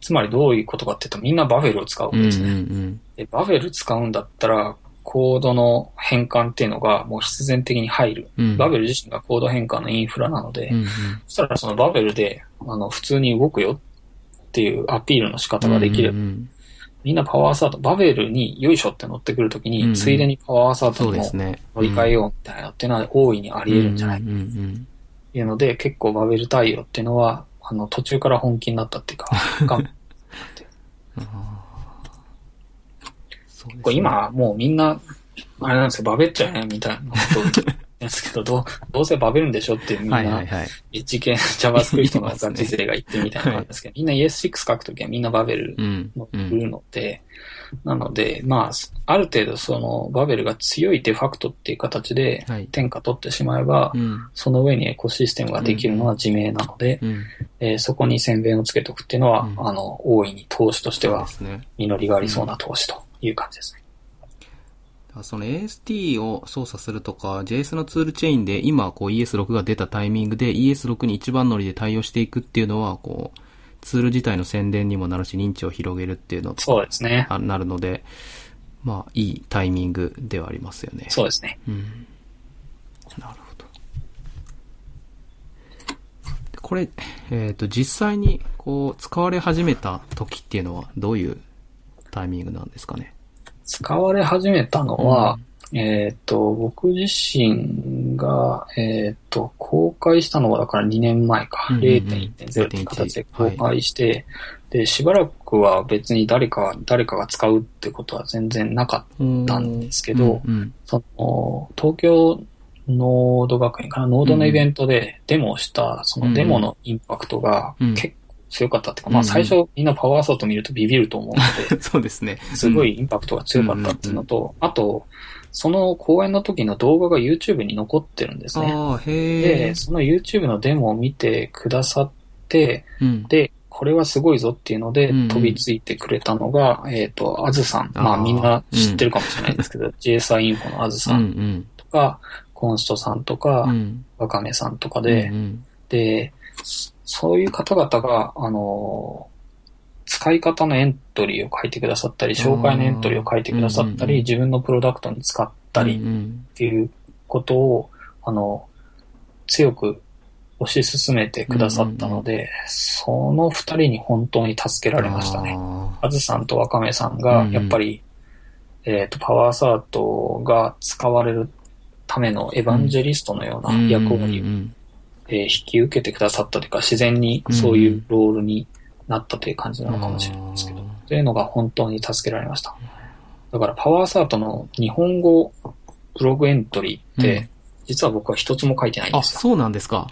つまりどういうことかっていうと、みんなバベルを使うわうんうんけですね。うん。でバベル使うんだったら、コードの変換っていうのがもう必然的に入る。うん。バベル自身がコード変換のインフラなので、うんうん。そしたらそのバベルで、あの、普通に動くよっていうアピールの仕方ができれば、うんうんみんなパワーアサート、バベルによいしょって乗ってくるときに、うんうん。ついでにパワーアサートも。乗り換えようみたいなっていうのは大いにあり得るんじゃない？かういうので、結構バベル対応っていうのは、あの、途中から本気になったっていうか、がそうね。今、もうみんな、あれなんですよ、バベっちゃえみたいなことるんですけど、どう、どうせバベるんでしょってみんな、はいはいはい。エッジ系 JavaScript のガチ勢が言ってるみたいな感じですけど、みんな ES6 書くときはみんなバベルうん。乗うん。るので、なので、まあ、ある程度そのバベルが強いデファクトっていう形ではい。天下取ってしまえば、うん。その上にエコシステムができるのは自明なので、うん。えーそこに宣伝をつけておくっていうのは、うんあの、大いに投資としては。実りがありそうな投資という感じですね。その AST を操作するとか、JS のツールチェーンで今こう ES6 が出たタイミングで ES6 に一番乗りで対応していくっていうのは、こう、ツール自体の宣伝にもなるし、認知を広げるっていうのそうですね。あなるので、まあ、いいタイミングではありますよね。そうですね。うん。なるほど。でこれ、えっ、と、実際に、こう、使われ始めた時っていうのは、どういうタイミングなんですかね？使われ始めたのは、えっ、と、僕自身が、えっ、と、公開したのはだから2年前か。うんうんうん。0.1.0っていう形で公開して、で、しばらくは別に誰か、誰かが使うってことは全然なかっうんたんですけどうんうん。その、東京ノード学園かな、ノードのイベントでデモをした、そのデモのインパクトがうん。結構強かったっていうか、うんまあ最初みんなパワーアサート見るとビビると思うので、そうですね。すごいインパクトが強かったっていうのと、あと、その公演の時の動画が YouTube に残ってるんですね。で、。その YouTube のデモを見てくださって、うん。で、これはすごいぞっていうのでうんうん飛びついてくれたのが、えっ、と、あずさん。まあみんな知ってるかもしれないですけど、JSI インフォのあずうんうさんん。とか、コンストさんとか、うん。わかめさんとかうんで、うんで、そそういう方々が、あの、使い方のエントリーを書いてくださったり、紹介のエントリーを書いてくださったり、自分のプロダクトに使ったりっていうことを、あの、強く推し進めてくださったので、その二人に本当に助けられましたね。ああずさんとわかめさんが、やっぱり、えっ、と、パワーサートが使われるためのエヴァンジェリストのようなー役割えー引き受けてくださったというか、自然にそういうロールになったという感じなのかもしれないですけど、うん。というのが本当に助けられました。だから、パワーサートの日本語ブログエントリーって、うん。実は僕は一つも書いてないんあ、ですよ。そうなんですか。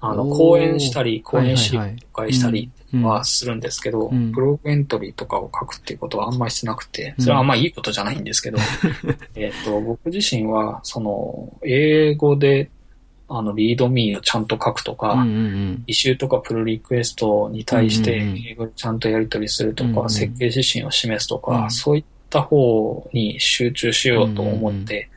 あの、講演したり、講演し紹介したりうん。はするんですけど、うん。ブログエントリーとかを書くっていうことはあんまりしてなくて、うん。それはあんまりいいことじゃないんですけど、えっと、僕自身は、その、英語で、あの、リードミーをちゃんと書くとか、うんうんうん。イシューとかプルリクエストに対してちゃんとやり取りするとか、うんうん設計指針を示すとか、うんそういった方に集中しようと思って、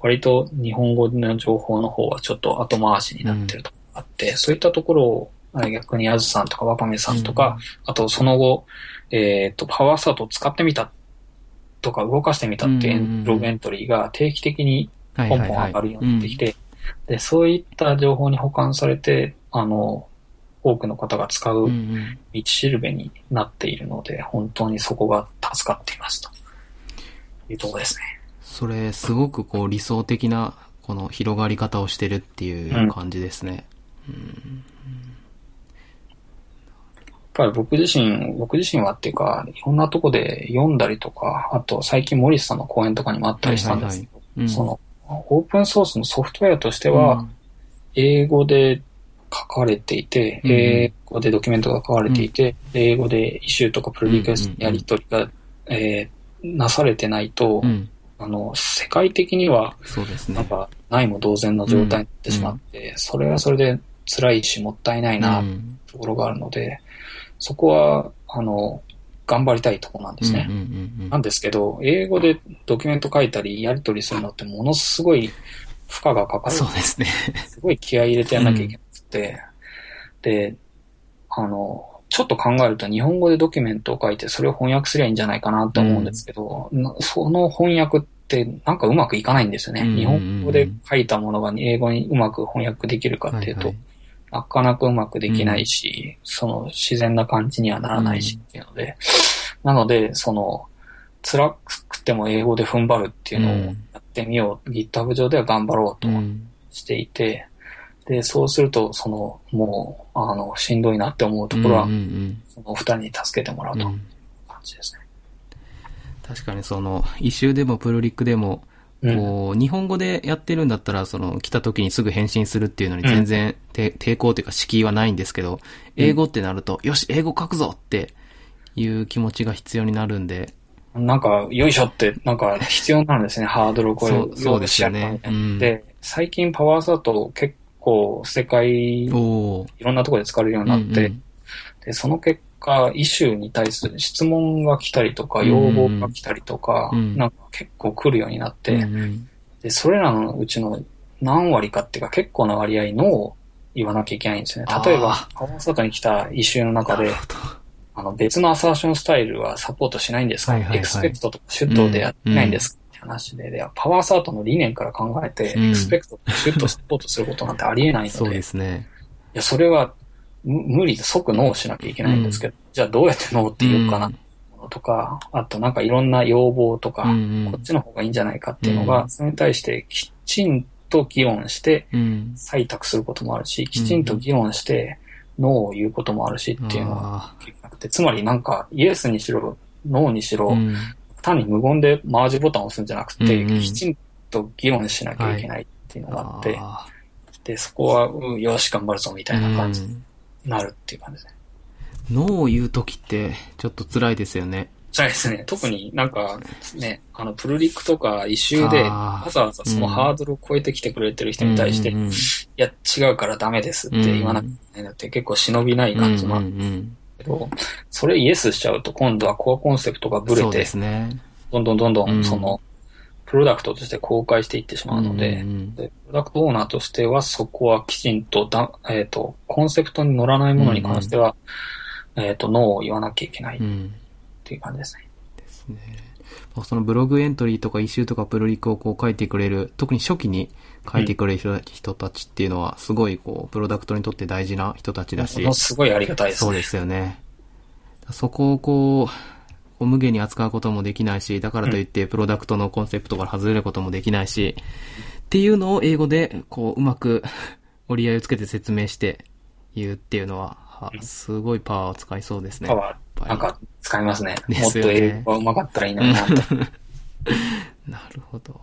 割と日本語の情報の方はちょっと後回しになってるところがあって、そういったところをあ逆にあずさんとかわかめさんとか、あとその後、えっ、と、パワーサートを使ってみたとか動かしてみたっていうログエントリーが定期的にポンポン上がるようになってきて、で、そういった情報に保管されて、あの、多くの方が使うんううん。道しるべになっているので、本当にそこが助かっていますと。いうところですね。それ、すごくこう理想的な、この広がり方をしてるっていう感じですね。やっぱり僕自身、僕自身はっていうか、いろんなとこで読んだりとか、あと最近モリスさんの講演とかにもあったりしたんですけど、うん。その、オープンソースのソフトウェアとしては、英語で書かれていて、うん。英語でドキュメントが書かれていて、英語でイシューとかプロリクエスやり取りが、えーなされてないと。あの、世界的には、そうですね。なんか、ないも同然の状態になってしまって、それはそれで辛いし、もったいないな、うん。ところがあるので、そこは、あの、頑張りたいところなんですね。うんうんうんなんですけど、英語でドキュメント書いたり、やり取りするのってものすごい負荷がかかる。そうですね。すごい気合い入れてやんなきゃいけなくて、で、あの、ちょっと考えると日本語でドキュメントを書いてそれを翻訳すりゃいいんじゃないかなと思うんですけど、なその翻訳ってなんかうまくいかないんですよね。うんうんうん日本語で書いたものが英語にうまく翻訳できるかっていうと、はいはいなかなかうまくできないし、その自然な感じにはならないしっていうので、なので、その、辛くても英語で踏ん張るっていうのをやってみよう。GitHub 上では頑張ろうとうんしていて、で、そうすると、その、もう、あの、しんどいなって思うところは、うんうんそのお二人に助けてもらうと感じですね。確かにその、イシューでもプルリックでも、うん。こう、日本語でやってるんだったら、その、来た時にすぐ返信するっていうのに全然、て抵抗というか敷居はないんですけど、英語ってなると、よし、英語書くぞっていう気持ちが必要になるんで、なんか、よいしょって、なんか必要なんですね、ハードルをこれ、そうそうですよね。うん。で、最近パワーサート結構世界、いろんなところで使われるようになって、うん。で、その結果、イシューに対する質問が来たりとか、うん。要望が来たりとか、うん。なんか結構来るようになって、うんうん。で、それらのうちの何割かっていうか結構な割合のを言わなきゃいけないんですよね。例えばあ、 power-assert に来た issue の中であの別のアサーションスタイルはサポートしないんですか、はいはいはい。 expect とか should でやってないんですか、って話で、で、 power-assert の理念から考えて、うん。 expect と should サポートすることなんてありえないのそうで、いですね。や、それはむ無理で即ノーしなきゃいけないんですけど、じゃあどうやってノーって言おうかなうん。とか、あとなんかいろんな要望とか、うん。うんこっちの方がいいんじゃないかっていうのが、うん。それに対してきちんと議論してうん。採択することもあるし、きちんと議論してノーを言うこともあるしっていうのがあ結なくて、つまりなんかイエスにしろ、ノーにしろ、ーうん。単に無言でマージボタンを押すんじゃなくて、うんうん。きちんと議論しなきゃいけないっっていうのがあって、あで、そこは、うん、よし、頑張るぞ、みたいな感じ。にうんなるっていう感じですね。ノーを言うときって、ちょっと辛いですよね。そうですね。特になんか、ね、あの、プルリックとか一周で、わざわざそのハードルを超えてきてくれてる人に対して、うんうんうんいや、違うからダメですって言わなきゃいけないのって結構忍びない感じもあるうんうんけど、それイエスしちゃうと今度はコアコンセプトがブレて、すね。どんどんどんどうんんその、プロダクトとして公開していってしまうので、うんうんでプロダクトオーナーとしてはそこはきちんとだ、えっ、と、コンセプトに乗らないものに関しては、えっ、と、ノーを言わなきゃいけないっうんていう感じですね。ですね。そのブログエントリーとかイシューとかプロリクをこう書いてくれる、特に初期に書いてくれる人,、人たちっていうのは、すごいこう、プロダクトにとって大事な人たちだしすごいありがたいですね。そうですよね。そこをこう、こう無限に扱うこともできないし、だからといってプロダクトのコンセプトから外れることもできないし、っていうのを英語でこう、うまく 折り合いをつけて説明して言うっていうのは、はすごいパワーを使いそうですね。パワー、なんか使いますね。でもっと英語が上手かったらいいなと。なるほど。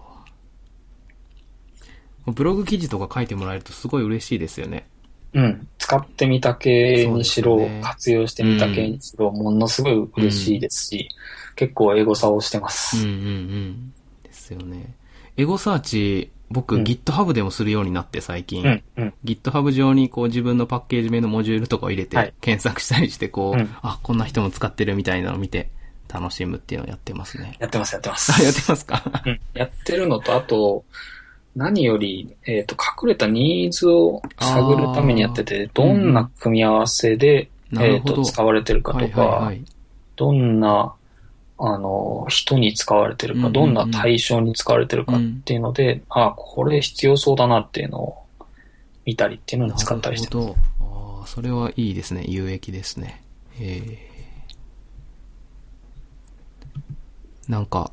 ブログ記事とか書いてもらえるとすごい嬉しいですよね。うん。使ってみた系にしろ、ね活用してみた系にしろ、ものすごい嬉しいですし、結構英語差をしてまうんす。うんうん。ですよね。エゴサーチ、僕、うん GitHub でもするようになって最近。うん、うん。GitHub 上にこう自分のパッケージ名のモジュールとかを入れはいて検索したりしてこう、うんあ、こんな人も使ってるみたいなのを見て楽しむっていうのをやってますね。やってます、やってまあ、す。やってますか？うんやってるのと、あと、何より、えっ、と、隠れたニーズを探るためにやってて、どんな組み合わせで、えっ、なるほど。と、使われてるかとか、はいはいはい。どんな、あの、人に使われてるか、うんうんうんどんな対象に使われてるかっていうので、あこれ必要そうだなっていうのを見たりっていうのに使ったりしてます。なるほど。ああ、それはいいですね。有益ですね。えー、なんか、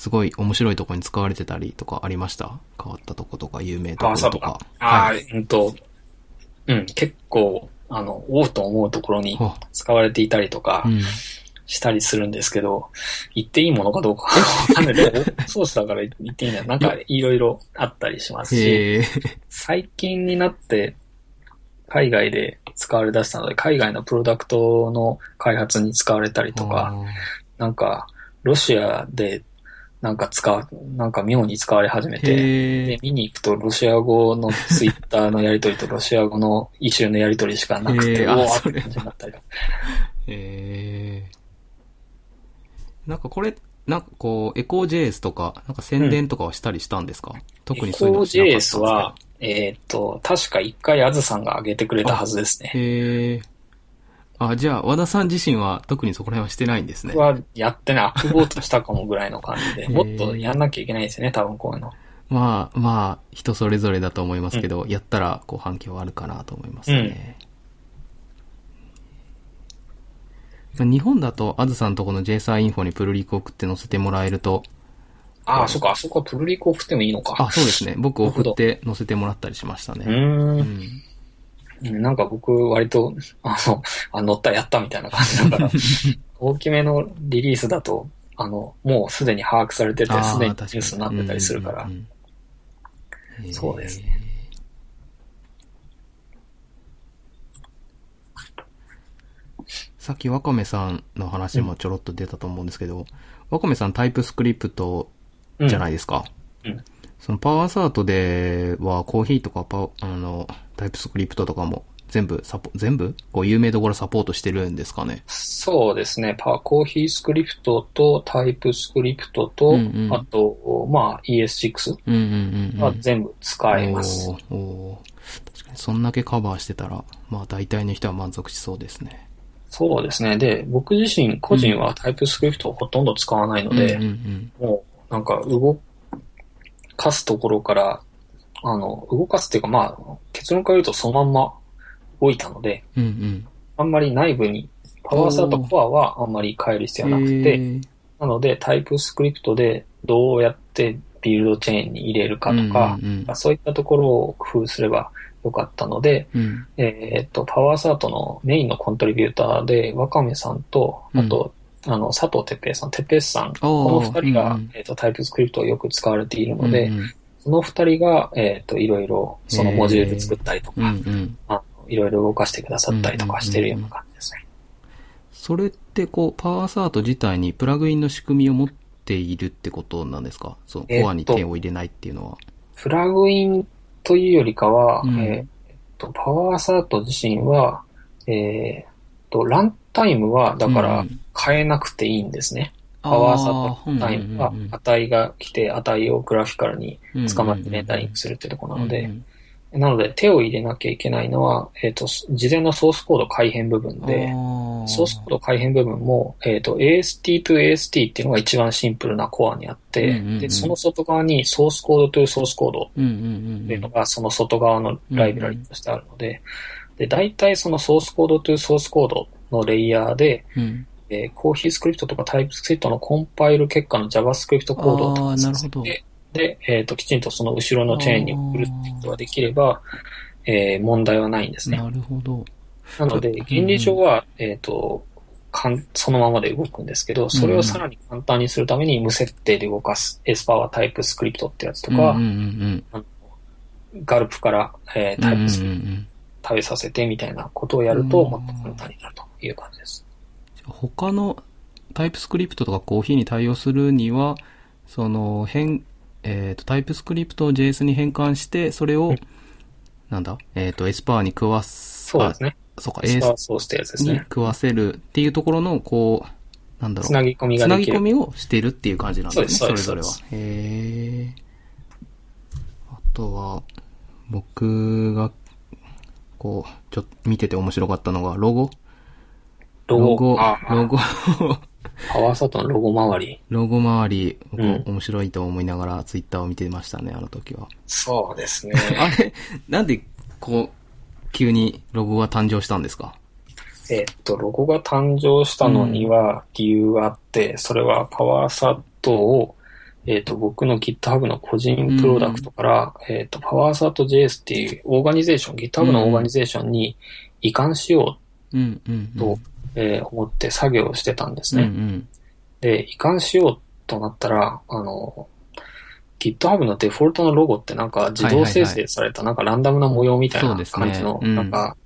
すごい面白いところに使われてたりとかありました？変わったとことか、有名ところとか。ああ、はい。うんと、うん、結構、あの、おうと思うところにあ使われていたりとかうん。したりするんですけど、言っていいものかどうか わかんないソースだから言っていいんだよ。なんかいろいろあったりしますし。最近になって海外で使われ出したので、海外のプロダクトの開発に使われたりとか、なんか、ロシアでなんか使う、なんか妙に使われ始めて。で見に行くとロシア語のツイッターのやりとりとロシア語のイシューのやりとりしかなくへて、ーあおーそれって感じになったりえ。なんかこれ、なんかこう、エコー JS とか、なんか宣伝とかはしたりしたんですか、特にそういうのしなかったんですか JS は、えーっと、確か一回あずさんが上げてくれたはずですね。へえ。あ、じゃあ、和田さん自身は特にそこら辺はしてないんですね僕。はやってない、アップボートしたかもぐらいの感じで、もっとやんなきゃいけないですよね、多分こういうの。まあ、まあ、人それぞれだと思いますけど、やったら、こう、反響はあるかなと思いますね。日本だと、あずさんとこの JSA インフォにプルリク送って載せてもらえると、ああ、そっか、あそこはプルリク送ってもいいのか。あ、そうですね。僕送って載せてもらったりしましたね。う。ん。なんか僕、割と、あの、あ乗った、やったみたいな感じだから、大きめのリリースだと、あの、もうすでに把握されてて、あすでにニュースになってたりするから。うん、うんうんそうです。ね。さっきワカメさんの話もちょろっと出たと思うんですけど、ワカメさんタイプスクリプトじゃないですか。うん。そのパワーサートではコーヒーとかパあのタイプスクリプトとかも全部サポ、全部？こう有名どころサポートしてるんですかね？そうですね。パコーヒースクリプトとタイプスクリプトと、うんうんあと、まあ ES6 うんうんうん、うん。は全部使えます。おーおー確かに、そんだけカバーしてたら、まあ大体の人は満足しそうですね。そうですね。で、僕自身、個人はタイプスクリプトをほとんど使わないので、うんうんもう、なんか動かすところから、あの、動かすっていうか、まあ、結論から言うとそのまんま動いたので、うん。うんあんまり内部に、パワーサートコアはあんまり変える必要うん。はなくへて、ーなので、タイプスクリプトでどうやってビルドチェーンに入れるかとか、うんうんそういったところを工夫すればよかったので、うん。えーっと、パワーサートのメインのコントリビューターで、ワカメさんと、あと、あの、佐藤哲平さん、哲平さん、この二人が、うんうんえーっと、タイプスクリプトをよく使われているので、うんうんその二人が、えっ、と、いろいろ、そのモジュール作ったりとか、うんうん。あのいろいろ動かしてくださったりとかしてるような感じですね。それってこう、パワーサート自体にプラグインの仕組みを持っているってことなんですか？そのコアに点を入れないっていうのは。プラグインというよりかは、うんえっと、パワーサート自身は、えっと、ランタイムは、だからうん変えなくていいんですね。パワーサートタイムは値が来て値をグラフィカルにうん捕まってレンダリングするってとこなので、うんなので手を入れなきゃいけないのは、えっ、と、事前のソースコード改変部分で、あソースコード改変部分も、えっ、と、AST to AST っていうのが一番シンプルなコアにあって、で、その外側にソースコードというソースコードっていうのがその外側のライブラリとしてあるので、で、大体そのソースコードというソースコードのレイヤーで、うん。えーコーヒースクリプトとかタイプスクリプトのコンパイル結果の JavaScript コードをあー達なるほど成して、で、えっ、と、きちんとその後ろのチェーンに送るってことができれば、えー問題はないんですね。なるほど。なのでうん、原理上は、えっ、と、かんそのままで動くんですけど、それをさらに簡単にするために無設定で動かす S パワータイプスクリプトってやつとか、うんうんうんガルプから、えーうん。タイプスクリプトうんうんうん食べさせてみたいなことをやると、うんもっと簡単になるという感じです。他のタイプスクリプトとかコーヒーに対応するには、その変、えっ、と、タイプスクリプトを JS に変換して、それを、うんなんだ？えっ、と、S パワーに食わす、そうですね。あそうか、スパーソースってやつですにね。食わせるっていうところの、こう、なんだろう。つなぎ込みがつなできる。ぎ込みをしてるっていう感じなんですね、それぞれは。へえ。あとは、僕が、こう、ちょっと見てて面白かったのが、ロゴロゴ、あロゴ、パワーサートのロゴ周り。ロゴ周り、面白いと思いながらツイッターを見てましたね、あの時は。そうですね。あれ、なんで、こう、急にロゴが誕生したんですか？えっと、ロゴが誕生したのには理由があって、それはパワーサットを、えっと、僕の GitHub の個人プロダクトから、えっと、パワーサット JS っていうオーガニゼーション、GitHub のオーガニゼーションに移管しようん、うん、うと、えー思って作業をしてたんですうん。うね。ん、で、移管しようとなったら、あの、GitHub のデフォルトのロゴってなんか自動生成されたなんかランダムな模様みたいな感じの、うんなんか、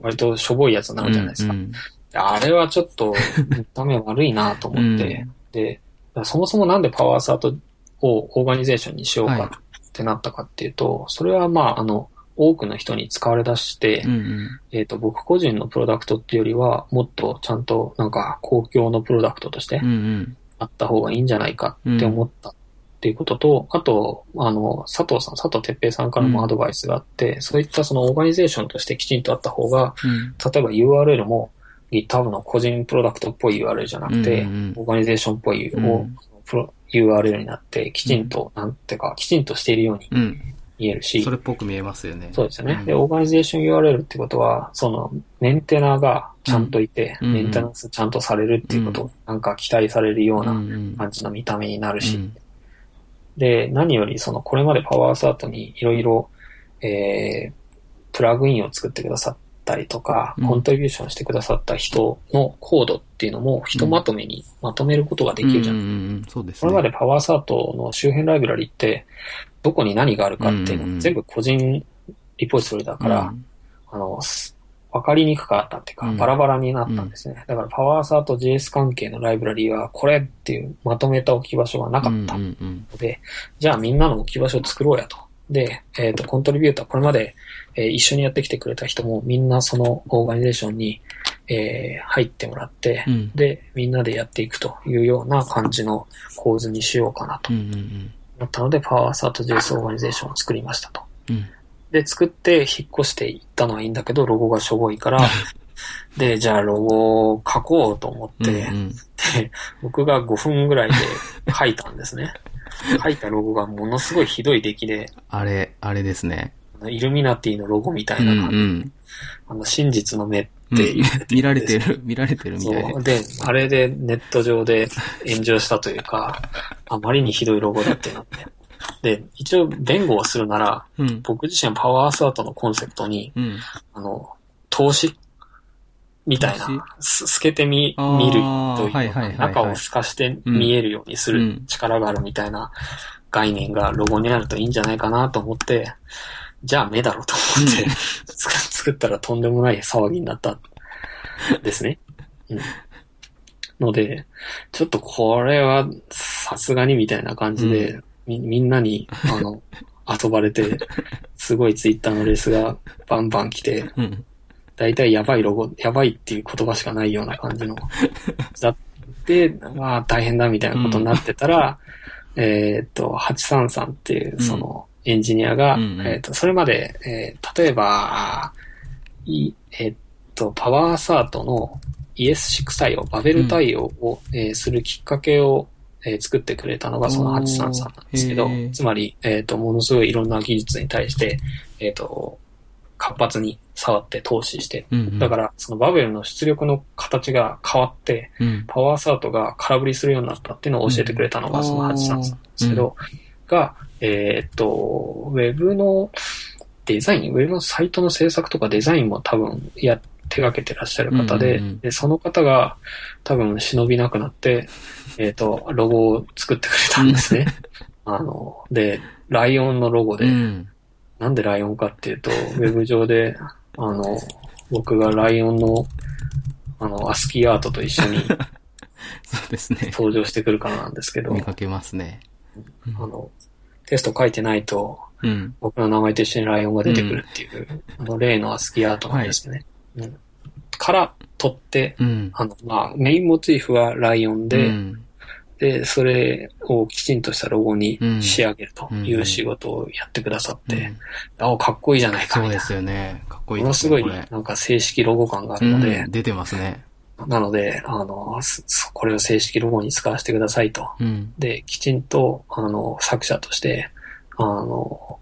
割としょぼいやつになうん。るじゃないですか。うんあれはちょっと見た目悪いなと思って、うんで、そもそもなんでパワーサートをオーガニゼーションにしようはいかってなったかっていうと、それはまあ、あの、多くの人に使われ出して、うん、うん。えっ、と、僕個人のプロダクトっていうよりは、もっとちゃんとなんか公共のプロダクトとしてうん、うん。あった方がいいんじゃないかって思ったっていうことと、あと、あの、佐藤さん、佐藤哲平さんからもアドバイスがあって、そういったそのオーガニゼーションとしてきちんとあった方が、うん例えば URL も GitHub の個人プロダクトっぽい URL じゃなくて、うんうんうんオーガニゼーションっぽい、うん URL になって、きちんと、なんていうか、きちんとしているようにうん。見えるし、それっぽく見えますよね。そうですよね。んで、オーガニゼーション URL ってことは、その、メンテナーがちゃんといて、うんメンテナンスちゃんとされるっていうことを、なんか期待されるよううん、なうん。感じの見た目になるし、うんで、何よりその、これまでパワーサートにいろいろ、えー、プラグインを作ってくださったりとか、うんコントリビューションしてくださった人のコードっていうのも、ひとまとめにまとめることができるじゃん。うんうんうん、そうですね。これまでパワーサートの周辺ライブラリって、どこに何があるかっていうのうんうんは全部個人リポジトリだから、うん。あの、すわかりにくかったっていうか、うん。バラバラになったんですね。だからパワーサート JS 関係のライブラリは、これっていうまとめた置き場所がなかったうんうんうんので、じゃあみんなの置き場所を作ろうやと。で、えっ、と、コントリビューター、これまで、えー一緒にやってきてくれた人もみんなそのオーガニゼーションに、えー入ってもらって、うん。で、みんなでやっていくというような感じの構図にしようかなと。うんうん思ったので、パワーサート JS オーガニゼーションを作りましたと。うんで、作って引っ越していったのはいいんだけど、ロゴがしょぼいから、で、じゃあロゴを書こうと思って、うんうんで、僕が5分ぐらいで書いたんですね。書いたロゴがものすごいひどい出来で、あれ、あれですね。イルミナティのロゴみたうんういな感じ、ん。あの真実の目ってうん見られてる、見られてるみたいでそう。。で、あれでネット上で炎上したというか、あまりにひどいロゴだってなって。で、一応弁護をするなら、うん。僕自身はパワーアースアートのコンセプトに、うん。あの、投資みたいな、す透けてみ、見るというはいはいはいはい中を透かして見えるようにするうん力があるみたいな概念がロゴにあるといいんじゃないかなと思って、じゃあ目だろうと思って、作ったらとんでもない騒ぎになったですね。うん。ので、ちょっとこれはさすがにみたいな感じで、みみんなに、あの、遊ばれて、すごいツイッターのレースがバンバン来て、うん。だいたいやばいロゴ、やばいっていう言葉しかないような感じの。だって、まあ大変だみたいなことになってたら、えーっと、833っていうそのエンジニアが、うんうん。えーっと、それまで、えー例えば、いえーっと、パワーサートの ES6 対応、バベル対応を、えーするきっかけを、えー作ってくれたのがその833なんですけどつまり、えーっと、ものすごいいろんな技術に対して、えーっと、活発に触って投資して、うんうん。、だからら、そのバベルの出力の形が変わって、うん。パワーサートが空振りするようになったっていうのを教えてくれたのが、うんその833なんですけど、が、えーっと、ウェブのデザイン、ウェブのサイトの制作とかデザインも多分や、手掛けてらっしゃる方で、うんうんうんで、その方が多分忍びなくなって、えーっと、ロゴを作ってくれたんですね。あの、で、ライオンのロゴで、うん。なんでライオンかっていうと、ウェブ上で、あの、僕がライオンの、あの、アスキーアートと一緒に そうですね。登場してくるからなんですけど、見かけますね。あの、テスト書いてないと、うん。僕の名前と一緒にライオンが出てくるっていう、あの、例のアスキーアートなんですよね。うん。から取って、うん。あの、まあ、メインモチーフはライオンで、うんで、それをきちんとしたロゴにうん仕上げるという仕事をやってくださって、うんあ、かっこいいじゃないか。そうですよね。かっこいいものです。ごいなんか正式ロゴ感があるので、うん、出てますね。なので、あの、すこれを正式ロゴに使わせてくださいと。うん。で、きちんと、あの、作者として、あの、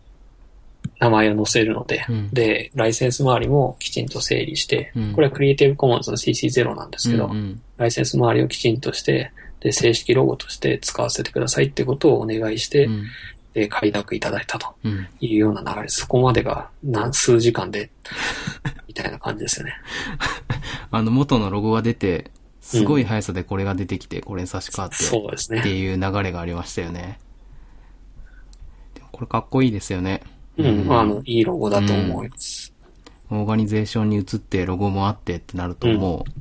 名前を載せるので、うんで、ライセンス周りもきちんと整理して、うんこれはクリエイティブコモンズの CC0 なんですけど、うんうんライセンス周りをきちんとして、で、正式ロゴとして使わせてくださいってことをお願いして、うんで、快諾いただいたとうん。いうような流れです。そこまでが何数時間で、みたいな感じですよね。あの、元のロゴが出て、すごい速さでこれが出てきて、これに差し替わって、そうですね。っていう流れがありましたよね。でもこれかっこいいですよね。うん、まあ、あの、いいロゴだと思います。オーガニゼーションに移ってロゴもあってってなるとうんもう、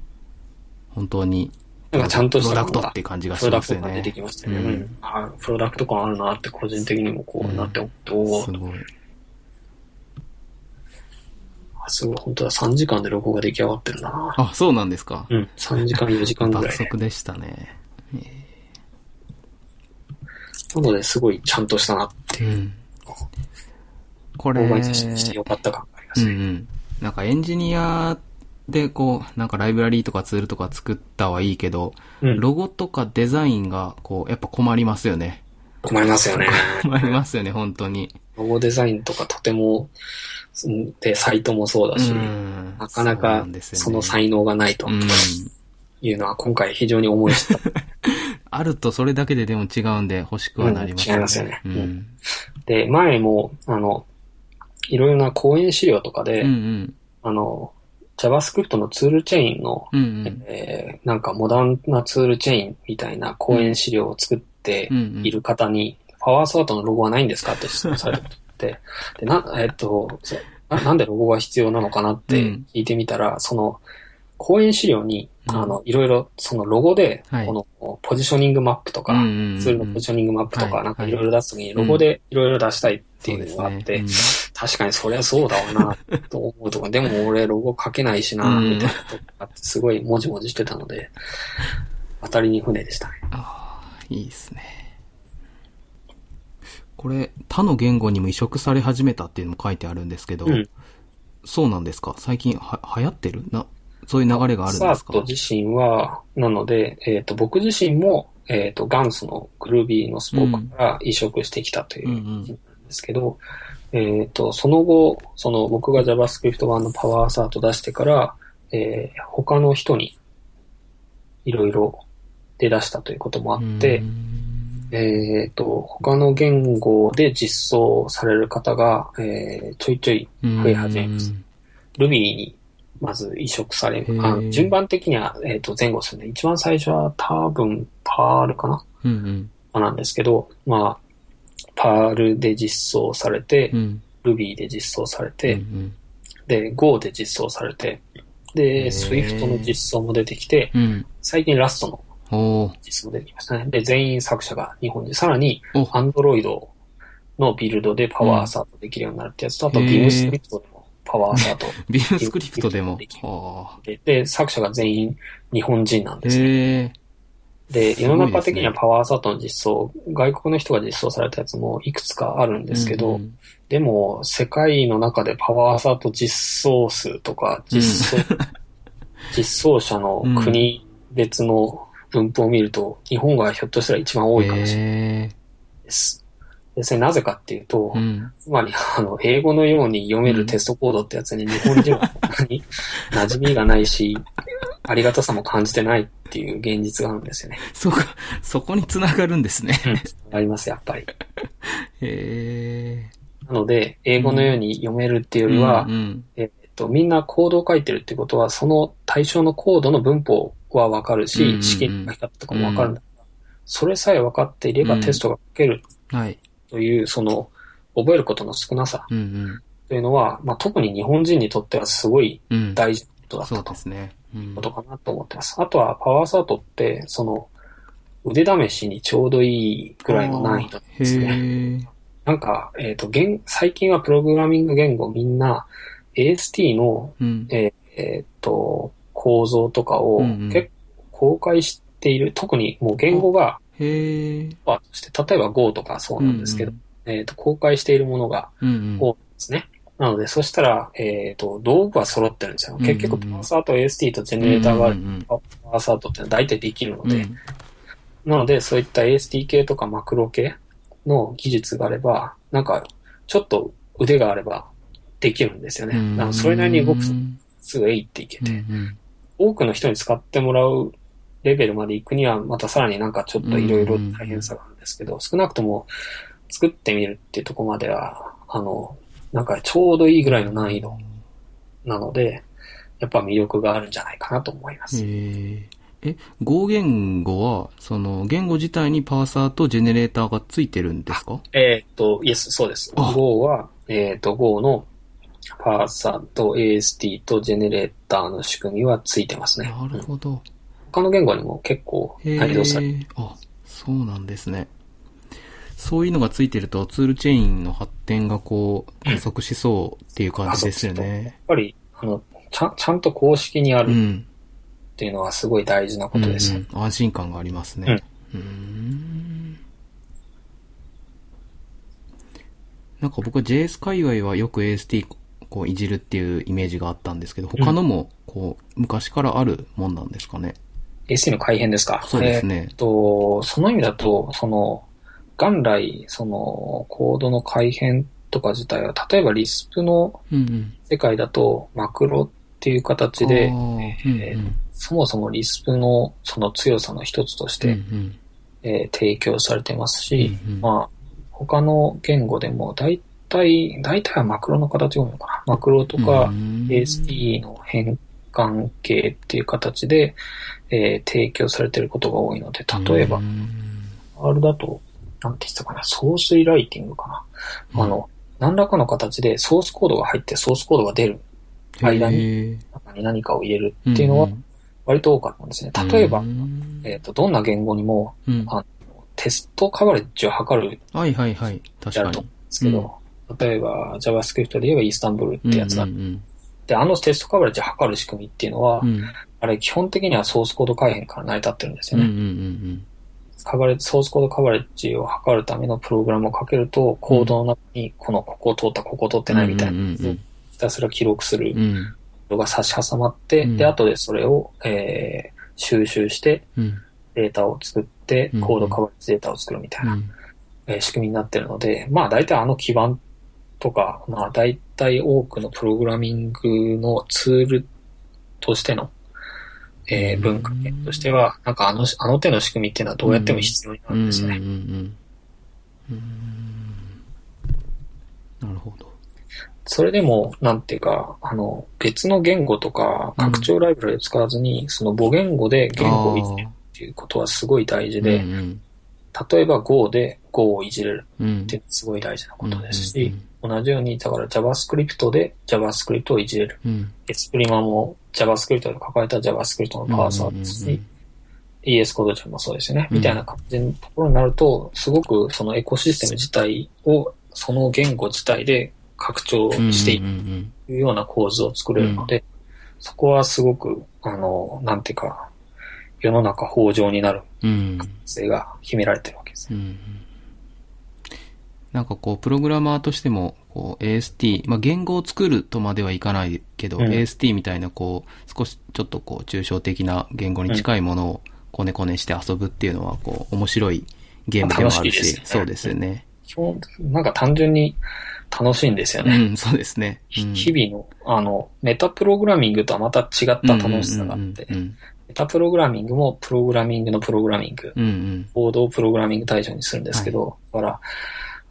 本当に、なんかちゃんとしたプロダクトっていう感じがプロダしますよねクトが出て。きましたよね。ううんん。あプロダクト感あるなって個人的にもこうなって思って、おーすごい。あすごい、本当だ、3時間でロゴが出来上がってるな。あ、そうなんですか。うん、3時間、4時間ぐらいで。爆速でしたね。なので、すごいちゃんとしたなっていう、うん。これ、オーガニゼーしてよかった感がありますね。うんうん。なんかエンジニアでこう、なんかライブラリーとかツールとか作ったはいいけど、うんロゴとかデザインがこう、やっぱ困りますよね。困りますよね。困りますよね、本当に。ロゴデザインとかとても、うんで、サイトもそうだし、うんなかなかその才能がないとうん。いうのは今回非常に思い知った。あるとそれだけででも違うんで欲しくはなりますうん違いますよねううんん。で、前も、あの、いろいろな講演資料とかで、うんうん。あの、JavaScript のツールチェーンの、うんうん。えーなんかモダンなツールチェーンみたいな講演資料を作ってうんうん。いる方に、パワーソートのロゴはないんですか？って質問されて、で、な、えっと、ななんでロゴが必要なのかなってうん。聞いてみたら、その、講演資料に、うん。あの、いろいろ、そのロゴで、はい。この、ポジショニングマップとか、うんうんうんツールのポジショニングマップとか、はい。なんかいろいろ出すときに、ロゴでいろいろ出したいっていうのがあって、そうです確かにそりゃそうだわな、と思うとか、でも俺ロゴ書けないしな、うん。みたいなとこがあって、すごいもじもじしてたので、当たりに船でしたね。ああ、いいですね。これ、他の言語にも移植され始めたっていうのも書いてあるんですけど、うん。そうなんですか？最近は流行ってる？な、そういう流れがあるんですか？サート自身は、なので、えっ、と、僕自身も、えっ、と、ガンスのグルービーのスポークから移植してきたといううんう感んじなんですけど、えっ、と、その後、その僕が JavaScript 版のパワーサート出してから、えー他の人にいろいろ出だしたということもあって、えっ、と、他の言語で実装される方が、えーちょいちょい増え始めます。Ruby にまず移植されあの順番的には、えっ、と、前後するね。一番最初は多分パールかなうんうん。なんですけど、まあ、パールで実装されて、うん。Ruby で実装されて、うんで、Go で実装されて、へで、ー Swift の実装も出てきて、うん。最近ラストの実装出てきましたね。で、全員作者が日本人。さらに、お Android のビルドでパワーアサートできるようになるってやつと、あと、へー Beam スクリプトでもパワーアサート ビームスクリプトでもで作者が全員日本人なんあ。ですよ。で、世の中的にはパワーアサートの実装、外国の人が実装されたやつもいくつかあるんですけど、うんでも、世界の中でパワーアサート実装数とか、実装、実装者の国別の分布を見ると、日本がひょっとしたら一番多いかもしれない。です。で、それなぜかっていうと、うん。つまり、あの、英語のように読めるテストコードってやつに日本人は馴染みがないし、ありがたさも感じてないっていう現実があるんですよね。そうか、そこに繋がるんですね。あります、やっぱり。へえ。なので、英語のように読めるっていうよりは、うんえっと、みんなコードを書いてるってことは、その対象のコードの文法はわかるし、うんうんうん試験の書き方とかもわかるんだから、それさえ分かっていればうんテストが書けるうん。はい。という、その、覚えることの少なさうんうん。というのは、まあ、特に日本人にとってはすごいうん。大事なことだっそうたとですね。うんことかなと思ってます。あとは、パワーサートって、その、腕試しにちょうどいいぐらいの難易度ですね。なんか、えっ、と、現、最近はプログラミング言語みんな AST の、うん。えっ、と、構造とかをうんうん結構公開している。特にもう言語が、例えば Go とかそうなんですけど、えっ、と、公開しているものがうんうん。多いですね。なので、そしたら、えっ、と、道具は揃ってるんですよ。うんうん結局、パワーサート、AST とジェネレーターがあるうんうん。パワーサートって大体できるので、うん。なので、そういった AST 系とかマクロ系の技術があれば、なんか、ちょっと腕があればできるんですよね。うん。だからそれなりに動くとうんすぐえいっていけて、うん多くの人に使ってもらうレベルまで行くには、またさらになんかちょっといろいろ大変さがあるんですけど、少なくとも作ってみるっていうところまでは、あの、なんかちょうどいいぐらいの難易度なので、やっぱ魅力があるんじゃないかなと思います。へえ。え、Go 言語は、その、言語自体にパーサーとジェネレーターがついてるんですか？えーっと、イエス、そうです。あ Go は、えーっと、Go のパーサーと AST とジェネレーターの仕組みはついてますね。なるほど。他の言語にも結構へ内蔵されえ。あ、そうなんですね。そういうのがついてると、ツールチェーンの発展がこう、加速しそうっていう感じですよやっね。ぱり、あの、ちゃん、ちゃんと公式にあるっうん。ていうのはすごい大事なことです。うんうん安心感がありますね。うーん。なんか僕は JS 界隈はよく AST こういじるっていうイメージがあったんですけど、他のもこう昔からあるもんなんですかね？AST の改変ですか？そうですねえと、その意味だと、その、元来、その、コードの改変とか自体は、例えばリスプのうんうん。世界だと、マクロっていう形であ、ーうんえーそもそもリスプのその強さの一つとして、うんうん。えー提供されてますし、うんうん。まあ、他の言語でも大体、大体はマクロの形が多いのかな。マクロとか、うん AST の変換系っていう形で、えー提供されていることが多いので、例えばう、ん R だと、なんて言ってたかな、ソースリライティングかな。あの、何らかの形でソースコードが入ってソースコードが出る間に何かを入れるっていうのは割と多かったんですね。例えばう、んえっ、と、どんな言語にもうんあテストカバレッジを測るはいはいはい。確かにやると思うん。ですけど、例えば JavaScript で言えばイースタンブールってやつがあっうんうんて、あのテストカバレッジを測る仕組みっていうのは、うんうんあれ基本的にはソースコード改変から成り立ってるんですよね。うんうんうんカバレッジ、ソースコードカバレッジを測るためのプログラムをかけると、コードの中にこのここ通った、ここ通ってないみたいなひたすら記録するうん。のが差し挟まって、うん。で、後でそれを、えー収集してうん。データを作ってうん、コードカバレッジデータを作るみたいな、うん。えー仕組みになってるので、まあ大体あの基盤とか、まあ大体多くのプログラミングのツールとしての、えーうん文化圏としては、なんかあの、あの手の仕組みっていうのはどうやっても必要になるんですよね。うんうんうんうんうんなるほど。それでも、なんていうか、あの、別の言語とか、拡張ライブラリを使わずに、その母言語で言語をいじるっていうことはすごい大事で、うんうん例えば Go で個をいじれるうんってすごい大事なことですし、同じように、だから JavaScript で JavaScript をいじれる。うん。エスプリマも JavaScript で書かれた JavaScript のパワーサーですし、ES コード上もそうですよね。うんみたいな感じのところになると、すごくそのエコシステム自体を、その言語自体で拡張していうんうんくような構図を作れるので、そこはすごく、あの、なんていうか、世の中豊穣になるうん。うん。性が秘められてるわけです。うんなんかこう、プログラマーとしても、こう、AST、まあ、言語を作るとまではいかないけど、うん AST みたいな、こう、少し、ちょっとこう、抽象的な言語に近いものを、こねこねして遊ぶっていうのは、こう、面白いゲームでもあるし、楽しね。そうですよね。なんか単純に楽しいんですよね。うん、そうですね。うん。日々の、あの、メタプログラミングとはまた違った楽しさがあって、メタプログラミングもプログラミングのプログラミング、うんうん。コードをプログラミング対象にするんですけど、だから、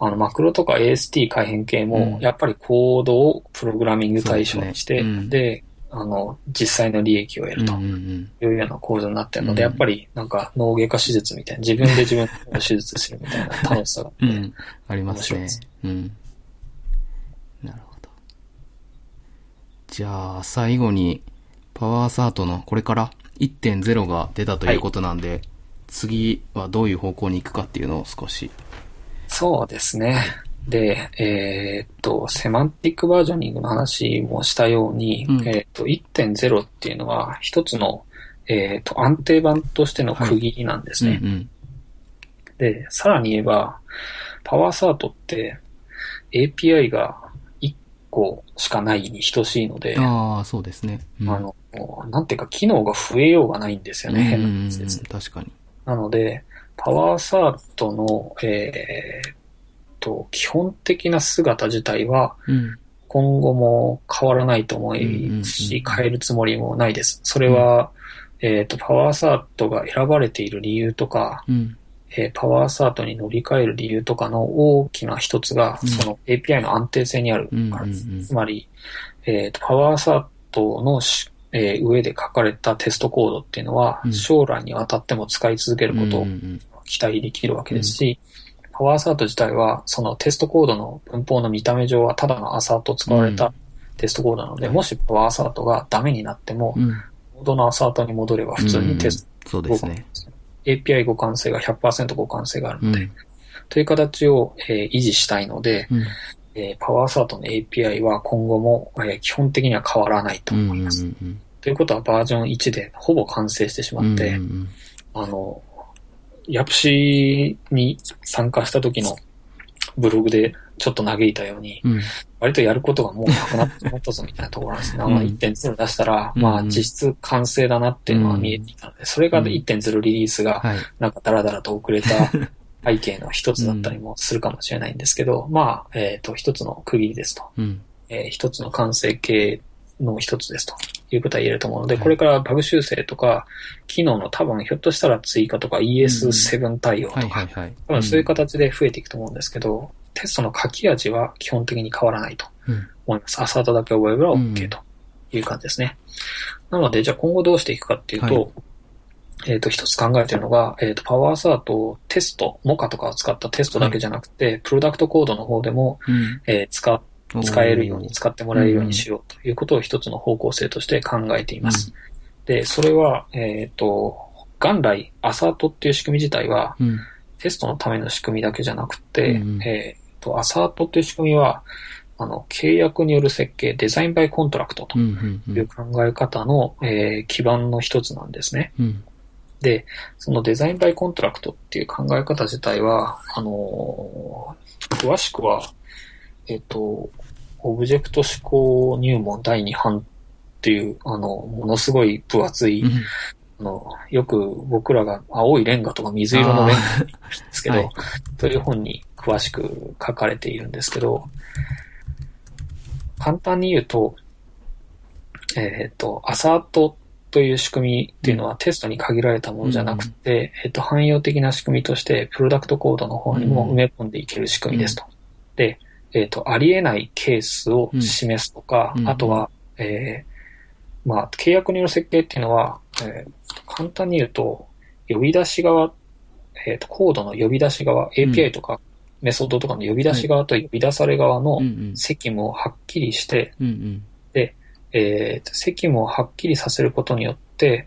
あの、マクロとか AST 改変系も、うんやっぱりコードをプログラミング対象にして、であの、実際の利益を得るというような構造になってるので、うんやっぱりなんか脳外科手術みたいな、自分で自分の手術するみたいな 楽しさがうん。うん。ありますね。うん。なるほど。じゃあ、最後に、パワーサートのこれから1.0が出たということなんで、次はどういう方向に行くかっていうのを少し。そうですね。で、えーっと、セマンティックバージョニングの話もしたように、うんえーっと、1.0っていうのは一つの、えーっと、安定版としての区切りなんですね。うんで、さらに言えば、パワーサートって API が1個しかないに等しいので、うん。ああ、そうですね。うん、あの、なんていうか機能が増えようがないんですよね、変な話です。確かに。なので、パワーサートの、えーっと、基本的な姿自体はうん。今後も変わらないと思いし、変えるつもりもないです。それは、えーっと、パワーサートが選ばれている理由とか、うん。えーパワーサートに乗り換える理由とかの大きな一つが、うんその API の安定性にあるからです。うんうんうんつまり、えーと、パワーサートのし、えー上で書かれたテストコードっていうのは、うん将来にわたっても使い続けることを期待できるわけですし、パワーサート自体は、そのテストコードの文法の見た目上はただのアサート使われうたテストコードなので、はいもしパワーサートがダメになっても。コードのアサートに戻れば普通にテストそうですね。API 互換性が100%互換性があるので、うん。という形を、えー維持したいので、うん。えーパワーサートの API は今後も、えー基本的には変わらないとうん。思います。うん。ということはバージョン1でほぼ完成してしまって、うんうんあの、ヤプシに参加した時のブログでちょっと嘆いたように、うん。割とやることがもうなくなってしまったぞみたいなところなんですね。うんまあ1.0出したら、うんまあ実質完成だなっていうのは見えていたので、それがうん1.0リリースがはい。なんかダラダラと遅れた 背景の一つだったりもするかもしれないんですけど、まあ、えっ、と、一つの区切りですと。うん。えー一つの完成形の一つですということは言えると思うので、はいこれからバグ修正とか、機能の多分ひょっとしたら追加とか ES7 対応とか。多分そういう形で増えていくと思うんですけど、テストの書き味は基本的に変わらないとうん。思います。アサートだけ覚えれば OK という感じですね。なので、じゃあ今後どうしていくかっていうと、はいえっ、と、一つ考えているのが、えっ、と、 power-assert をテスト、 Mocha とかを使ったテストだけじゃなくて、プロダクトコードの方でも、うん。えー使っ使えるように、使ってもらえるようにしようということを一つの方向性として考えています。で、それは、えっ、と、元来、 assert っていう仕組み自体は、うん。テストのための仕組みだけじゃなくて、うんうんえっ、と、 assert っていう仕組みは、あの、契約による設計、 design by contract とうん。うん。いう考え方の、えー基盤の一つなんですね。うん。で、その design by contract っていう考え方自体は、あのー詳しくは、えっ、と、オブジェクト指向入門第2版っていう、あの、ものすごい分厚い、うん。あの、よく僕らが青いレンガとか水色のレンガですけど、はいという本に詳しく書かれているんですけど、簡単に言うと、えっ、と、アサートという仕組みっていうのはテストに限られたものじゃなくて、えっ、と、汎用的な仕組みとして、プロダクトコードの方にも埋め込んでいける仕組みですと。で、えっ、と、ありえないケースを示すとか、うんあとは、えーまあ、契約による設計っていうのは、えー簡単に言うと、呼び出し側、えっ、と、コードの呼び出し側、API とかメソッドとかの呼び出し側と呼び出され側の。責務をはっきりして、うんうん。え責務をはっきりさせることによって、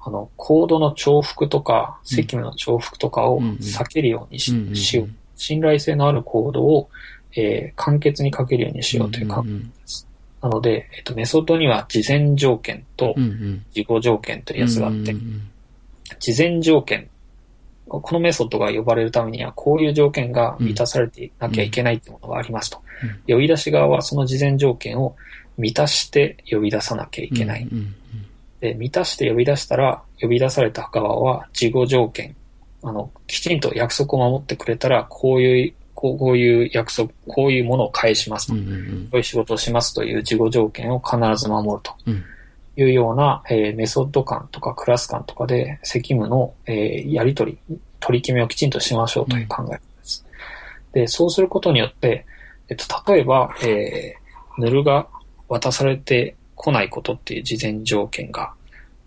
あの、コードの重複とか、うん責務の重複とかを避けるようにし,、うんしよう。信頼性のあるコードを、えー簡潔に書けるようにしようというか、なので、えっ、と、メソッドには事前条件と。事後条件というやつがあって、事前条件、このメソッドが呼ばれるためには、こういう条件が満たされていなきゃいけないってものがありますと。呼び出し側はその事前条件を満たして呼び出さなきゃいけない。うんうんで、満たして呼び出したら、呼び出された側は事後条件。あの、きちんと約束を守ってくれたら、こういう、こうこういう約束、こういうものを返しますと。こうんうんうんういう仕事をしますという事後条件を必ず守るとうんいうような、えーメソッド間とかクラス間とかで責務の、えーやり取り、取り決めをきちんとしましょうという考え方です。で、そうすることによって、えっと、例えば、えー、ヌルが渡されてこないことっていう事前条件が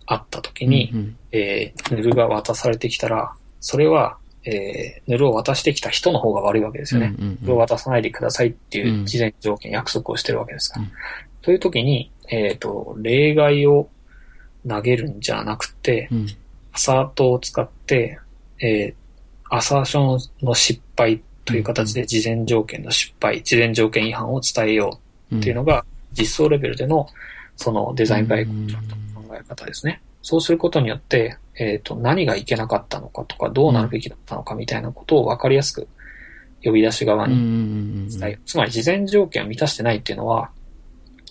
あったときに、うんうんえー、ヌルが渡されてきたら、それは、えー、ヌルを渡してきた人の方が悪いわけですよね。うんうんうんヌルを渡さないでくださいっていう事前条件、約束をしてるわけですから。うんという時に、えっ、と、例外を投げるんじゃなくて、うんアサートを使って、えーアサーションの失敗という形で事前条件の失敗、事前条件違反を伝えようっていうのが、実装レベルでの、その design by contract の考え方ですね。そうすることによって、えっ、と、何がいけなかったのかとか、どうなるべきだったのかみたいなことを分かりやすく呼び出し側にうん伝える。つまり、事前条件を満たしてないっていうのは、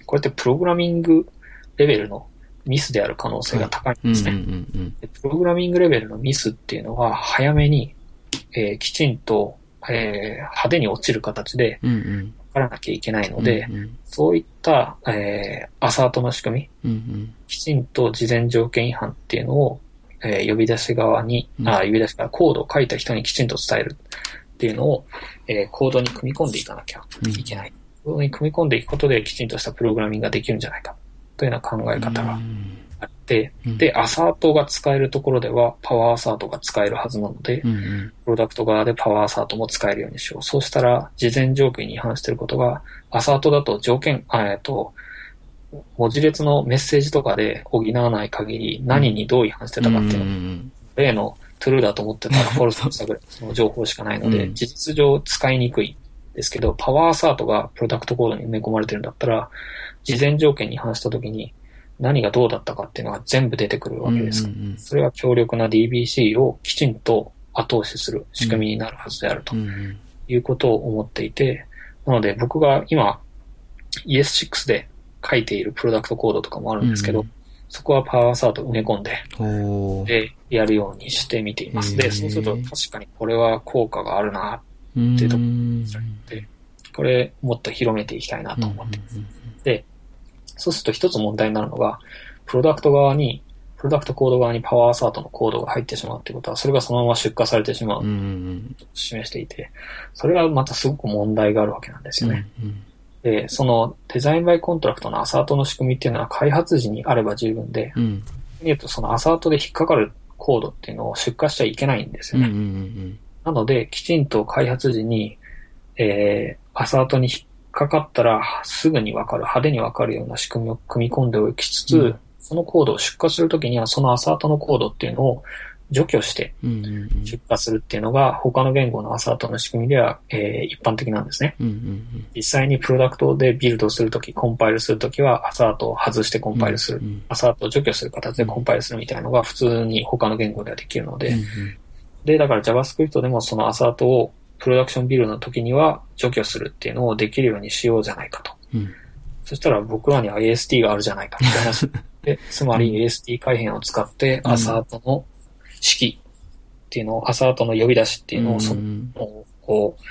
これってプログラミングレベルのミスである可能性が高いんうんですね。プログラミングレベルのミスっていうのは、早めに、えーきちんと、えー派手に落ちる形でうんうん分からなきゃいけないので、うんうんそういった、えーアサートの仕組み、うんうんきちんと事前条件違反っていうのを、えー呼び出し側に、うん。あ呼び出し側、コードを書いた人にきちんと伝えるっていうのを、えーコードに組み込んでいかなきゃいけない。コードに組み込んでいくことできちんとしたプログラミングができるんじゃないかというような考え方があって、うん。で、アサートが使えるところではパワーアサートが使えるはずなので、うんうん。プロダクト側でパワーアサートも使えるようにしよう。そうしたら、事前条件に違反していることが、アサートだと条件、あえっと、文字列のメッセージとかで補わない限り、何にどう違反してたかっていうのを、ん例のトゥルーだと思ってたら フォルスにしたぐらいその情報しかないので、うん。事実上使いにくいですけど、パワーアサートがプロダクトコードに埋め込まれてるんだったら、事前条件に違反したときに何がどうだったかっていうのが全部出てくるわけです。からうんうんそれは強力な DBC をきちんと後押しする仕組みになるはずであるとうんうんいうことを思っていて、なので僕が今 ES6 で書いているプロダクトコードとかもあるんですけど、うんそこはパワーサート埋め込んで、で、やるようにしてみています。で、そうすると確かにこれは効果があるな、うん。っていうとうんこれもっと広めていきたいなと思ってうんそうすると一つ問題になるのが、プロダクト側に、プロダクトコード側に power-assert のコードが入ってしまうってことは、それがそのまま出荷されてしまううんうんと示していて、それがまたすごく問題があるわけなんですよね。うんで、その design by contract の assert の仕組みっていうのは開発時にあれば十分で、うん言うとその assert で引っかかるコードっていうのを出荷しちゃいけないんですよね。うんうんうんなので、きちんと開発時に、えー、アサートに引っかかったらすぐにわかる、派手にわかるような仕組みを組み込んでおきつつ、うん。そのコードを出荷するときには、そのアサートのコードっていうのを除去してうんうんうん。出荷するっていうのが、他の言語のアサートの仕組みでは、えー一般的なんですね。うんうん実際にプロダクトでビルドするとき、コンパイルするときは、アサートを外してコンパイルする。うんアサートを除去する形でコンパイルするみたいなのが普通に他の言語ではできるので、うん。で、だから JavaScript でもそのアサートをプロダクションビルドの時には除去するっていうのをできるようにしようじゃないかと。うん。そしたら僕らには AST があるじゃないかみたいな話。で、つまり AST 改変を使ってうん。アサートの式っていうのを、アサートの呼び出しっていうのをその、うん。こう、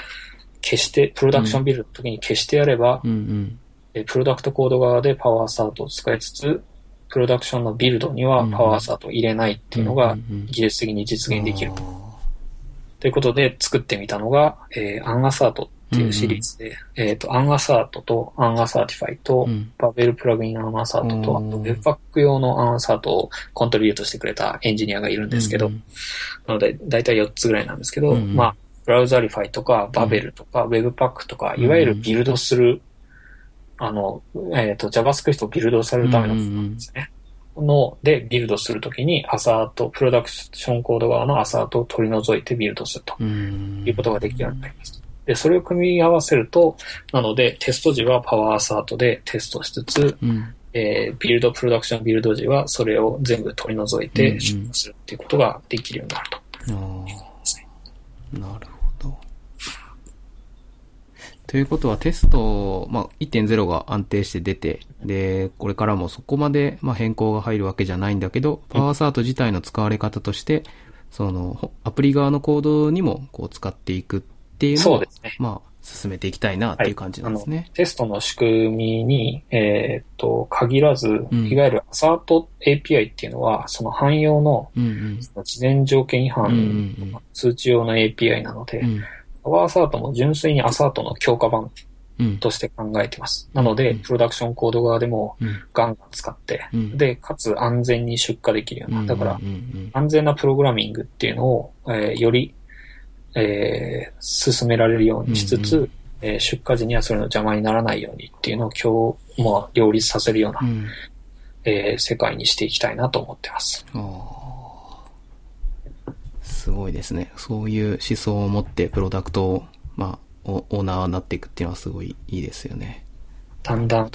消して、プロダクションビルドの時に消してやれば、うん。うんえプロダクトコード側でパワーアサートを使いつつ、プロダクションのビルドにはパワーアサートを入れないっていうのがうんうん技術的に実現できるあーということで作ってみたのが、えー unassert っっていうシリーズで、えっ、と、 unassert と unassertify と、うん。 babel-plugin-unassert と、あうんと Webpack 用の unassert をコントリビュートしてくれたエンジニアがいるんですけど、うんなので、だいたい4つぐらいなんですけど、うんうん。まあ、 Browserify とか、バベルとか、Webpack とか、いわゆるビルドする、あの、えっ、と、JavaScript をビルドされるためのものなん。ですね。の、で、ビルドするときに、 assert、プロダクションコード側の assert を取り除いてビルドするとうん。いうことができるようになります。で、それを組み合わせると、なので、テスト時はパワーアサートでテストしつつ、うん。えービルド、プロダクションビルド時はそれを全部取り除いてん出荷するっていうことができるようになると。なるほど。ということはテスト、まあ、1.0が安定して出て、で、これからもそこまで、まあ、変更が入るわけじゃないんだけど、パワーサート自体の使われ方として、その、ほアプリ側のコードにも、こう、使っていくっていうのをね。まあ、進めていきたいなっていう感じなんですね。テストの仕組みに、えーっと、限らず、んいわゆるアサート API っていうのは、その汎用のうんうん。事前条件違反うんうん通知用の API なので、うん。パワーアサートも純粋にアサートの強化版うん。として考えています。なので、うんプロダクションコード側でもうん。ガンガン使って、うん。で、かつ安全に出荷できるような、だからうんうん安全なプログラミングっていうのを、えーより、えー進められるようにしつつ、うんうえー出荷時にはそれの邪魔にならないようにっていうのを今日、も両立させるような、うん。うん。えー世界にしていきたいなと思ってます。ああ。すごいですね。そういう思想を持ってプロダクトを、まあ、オオーナーになっていくっていうのはすごいいいですよね。だんだん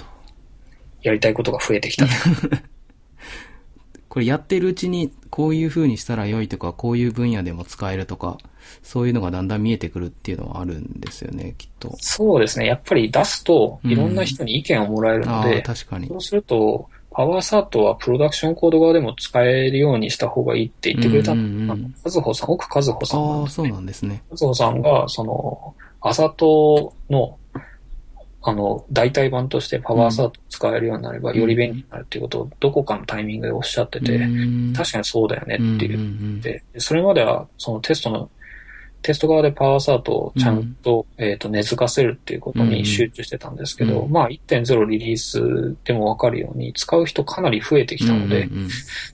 やりたいことが増えてきた。これやってるうちにこういう風にしたら良いとか、こういう分野でも使えるとか、そういうのがだんだん見えてくるっていうのはあるんですよね、きっと。そうですね。やっぱり出すといろんな人に意見をもらえるのあで、あ、確かにそ。うすると、パワーサートはプロダクションコード側でも使えるようにした方がいいって言ってくれた、和穂さん、奥和穂さんなん。ああ、そう。なんですね。和穂さんが、その、アサトの、あの、代替版としてパワーサート使えるようになれば、うん。より便利になるっていうことを、どこかのタイミングでおっしゃってて、うん。確かにそうだよねってうん言うんうん。って、それまでは、そのテストの、テスト側でパワーサートをちゃんと,、えーと根付かせるっていうことに集中してたんですけど、うん。まあ1.0リリースでもわかるように使う人かなり増えてきたので、うんうんうん。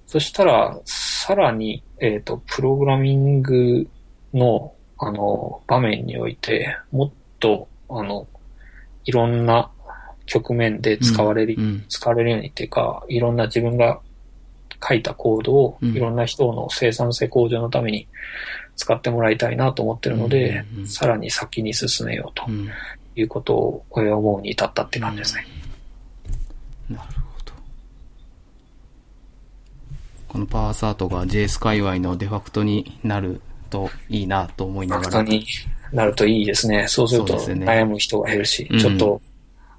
そしたら、さらに、えっ、と、プログラミングの、あの、場面において、もっと、あの、いろんな局面で使われる、うん。使われるようにっていうか、いろんな自分が書いたコードを、うん。いろんな人の生産性向上のために使ってもらいたいなと思ってるので、うんうんうんさらに先に進めようとうんいうことを思うに至ったって感じですね。なるほど。このパワーサートが JS 界隈のデファクトになるといいなと思いながら。本当になるといいですね。そうすると悩む人が減るし、うんちょっと、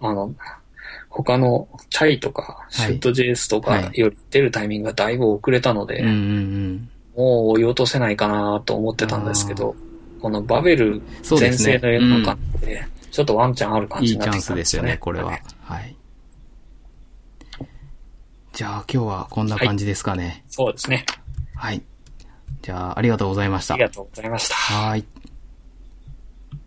あの、他のチャイとか、はいシュット JS とかはいより出るタイミングがだいぶ遅れたので、うんうんうん。もう追い落とせないかなと思ってたんですけど、このバベル全盛の世の中で、ちょっとワンチャンある感じになってきいいチャンスたんですよね。ですよね、これは。はい。じゃあ今日はこんな感じですかね。そうですね。はい。じゃあありがとうございましたあり。がとうございました。はい。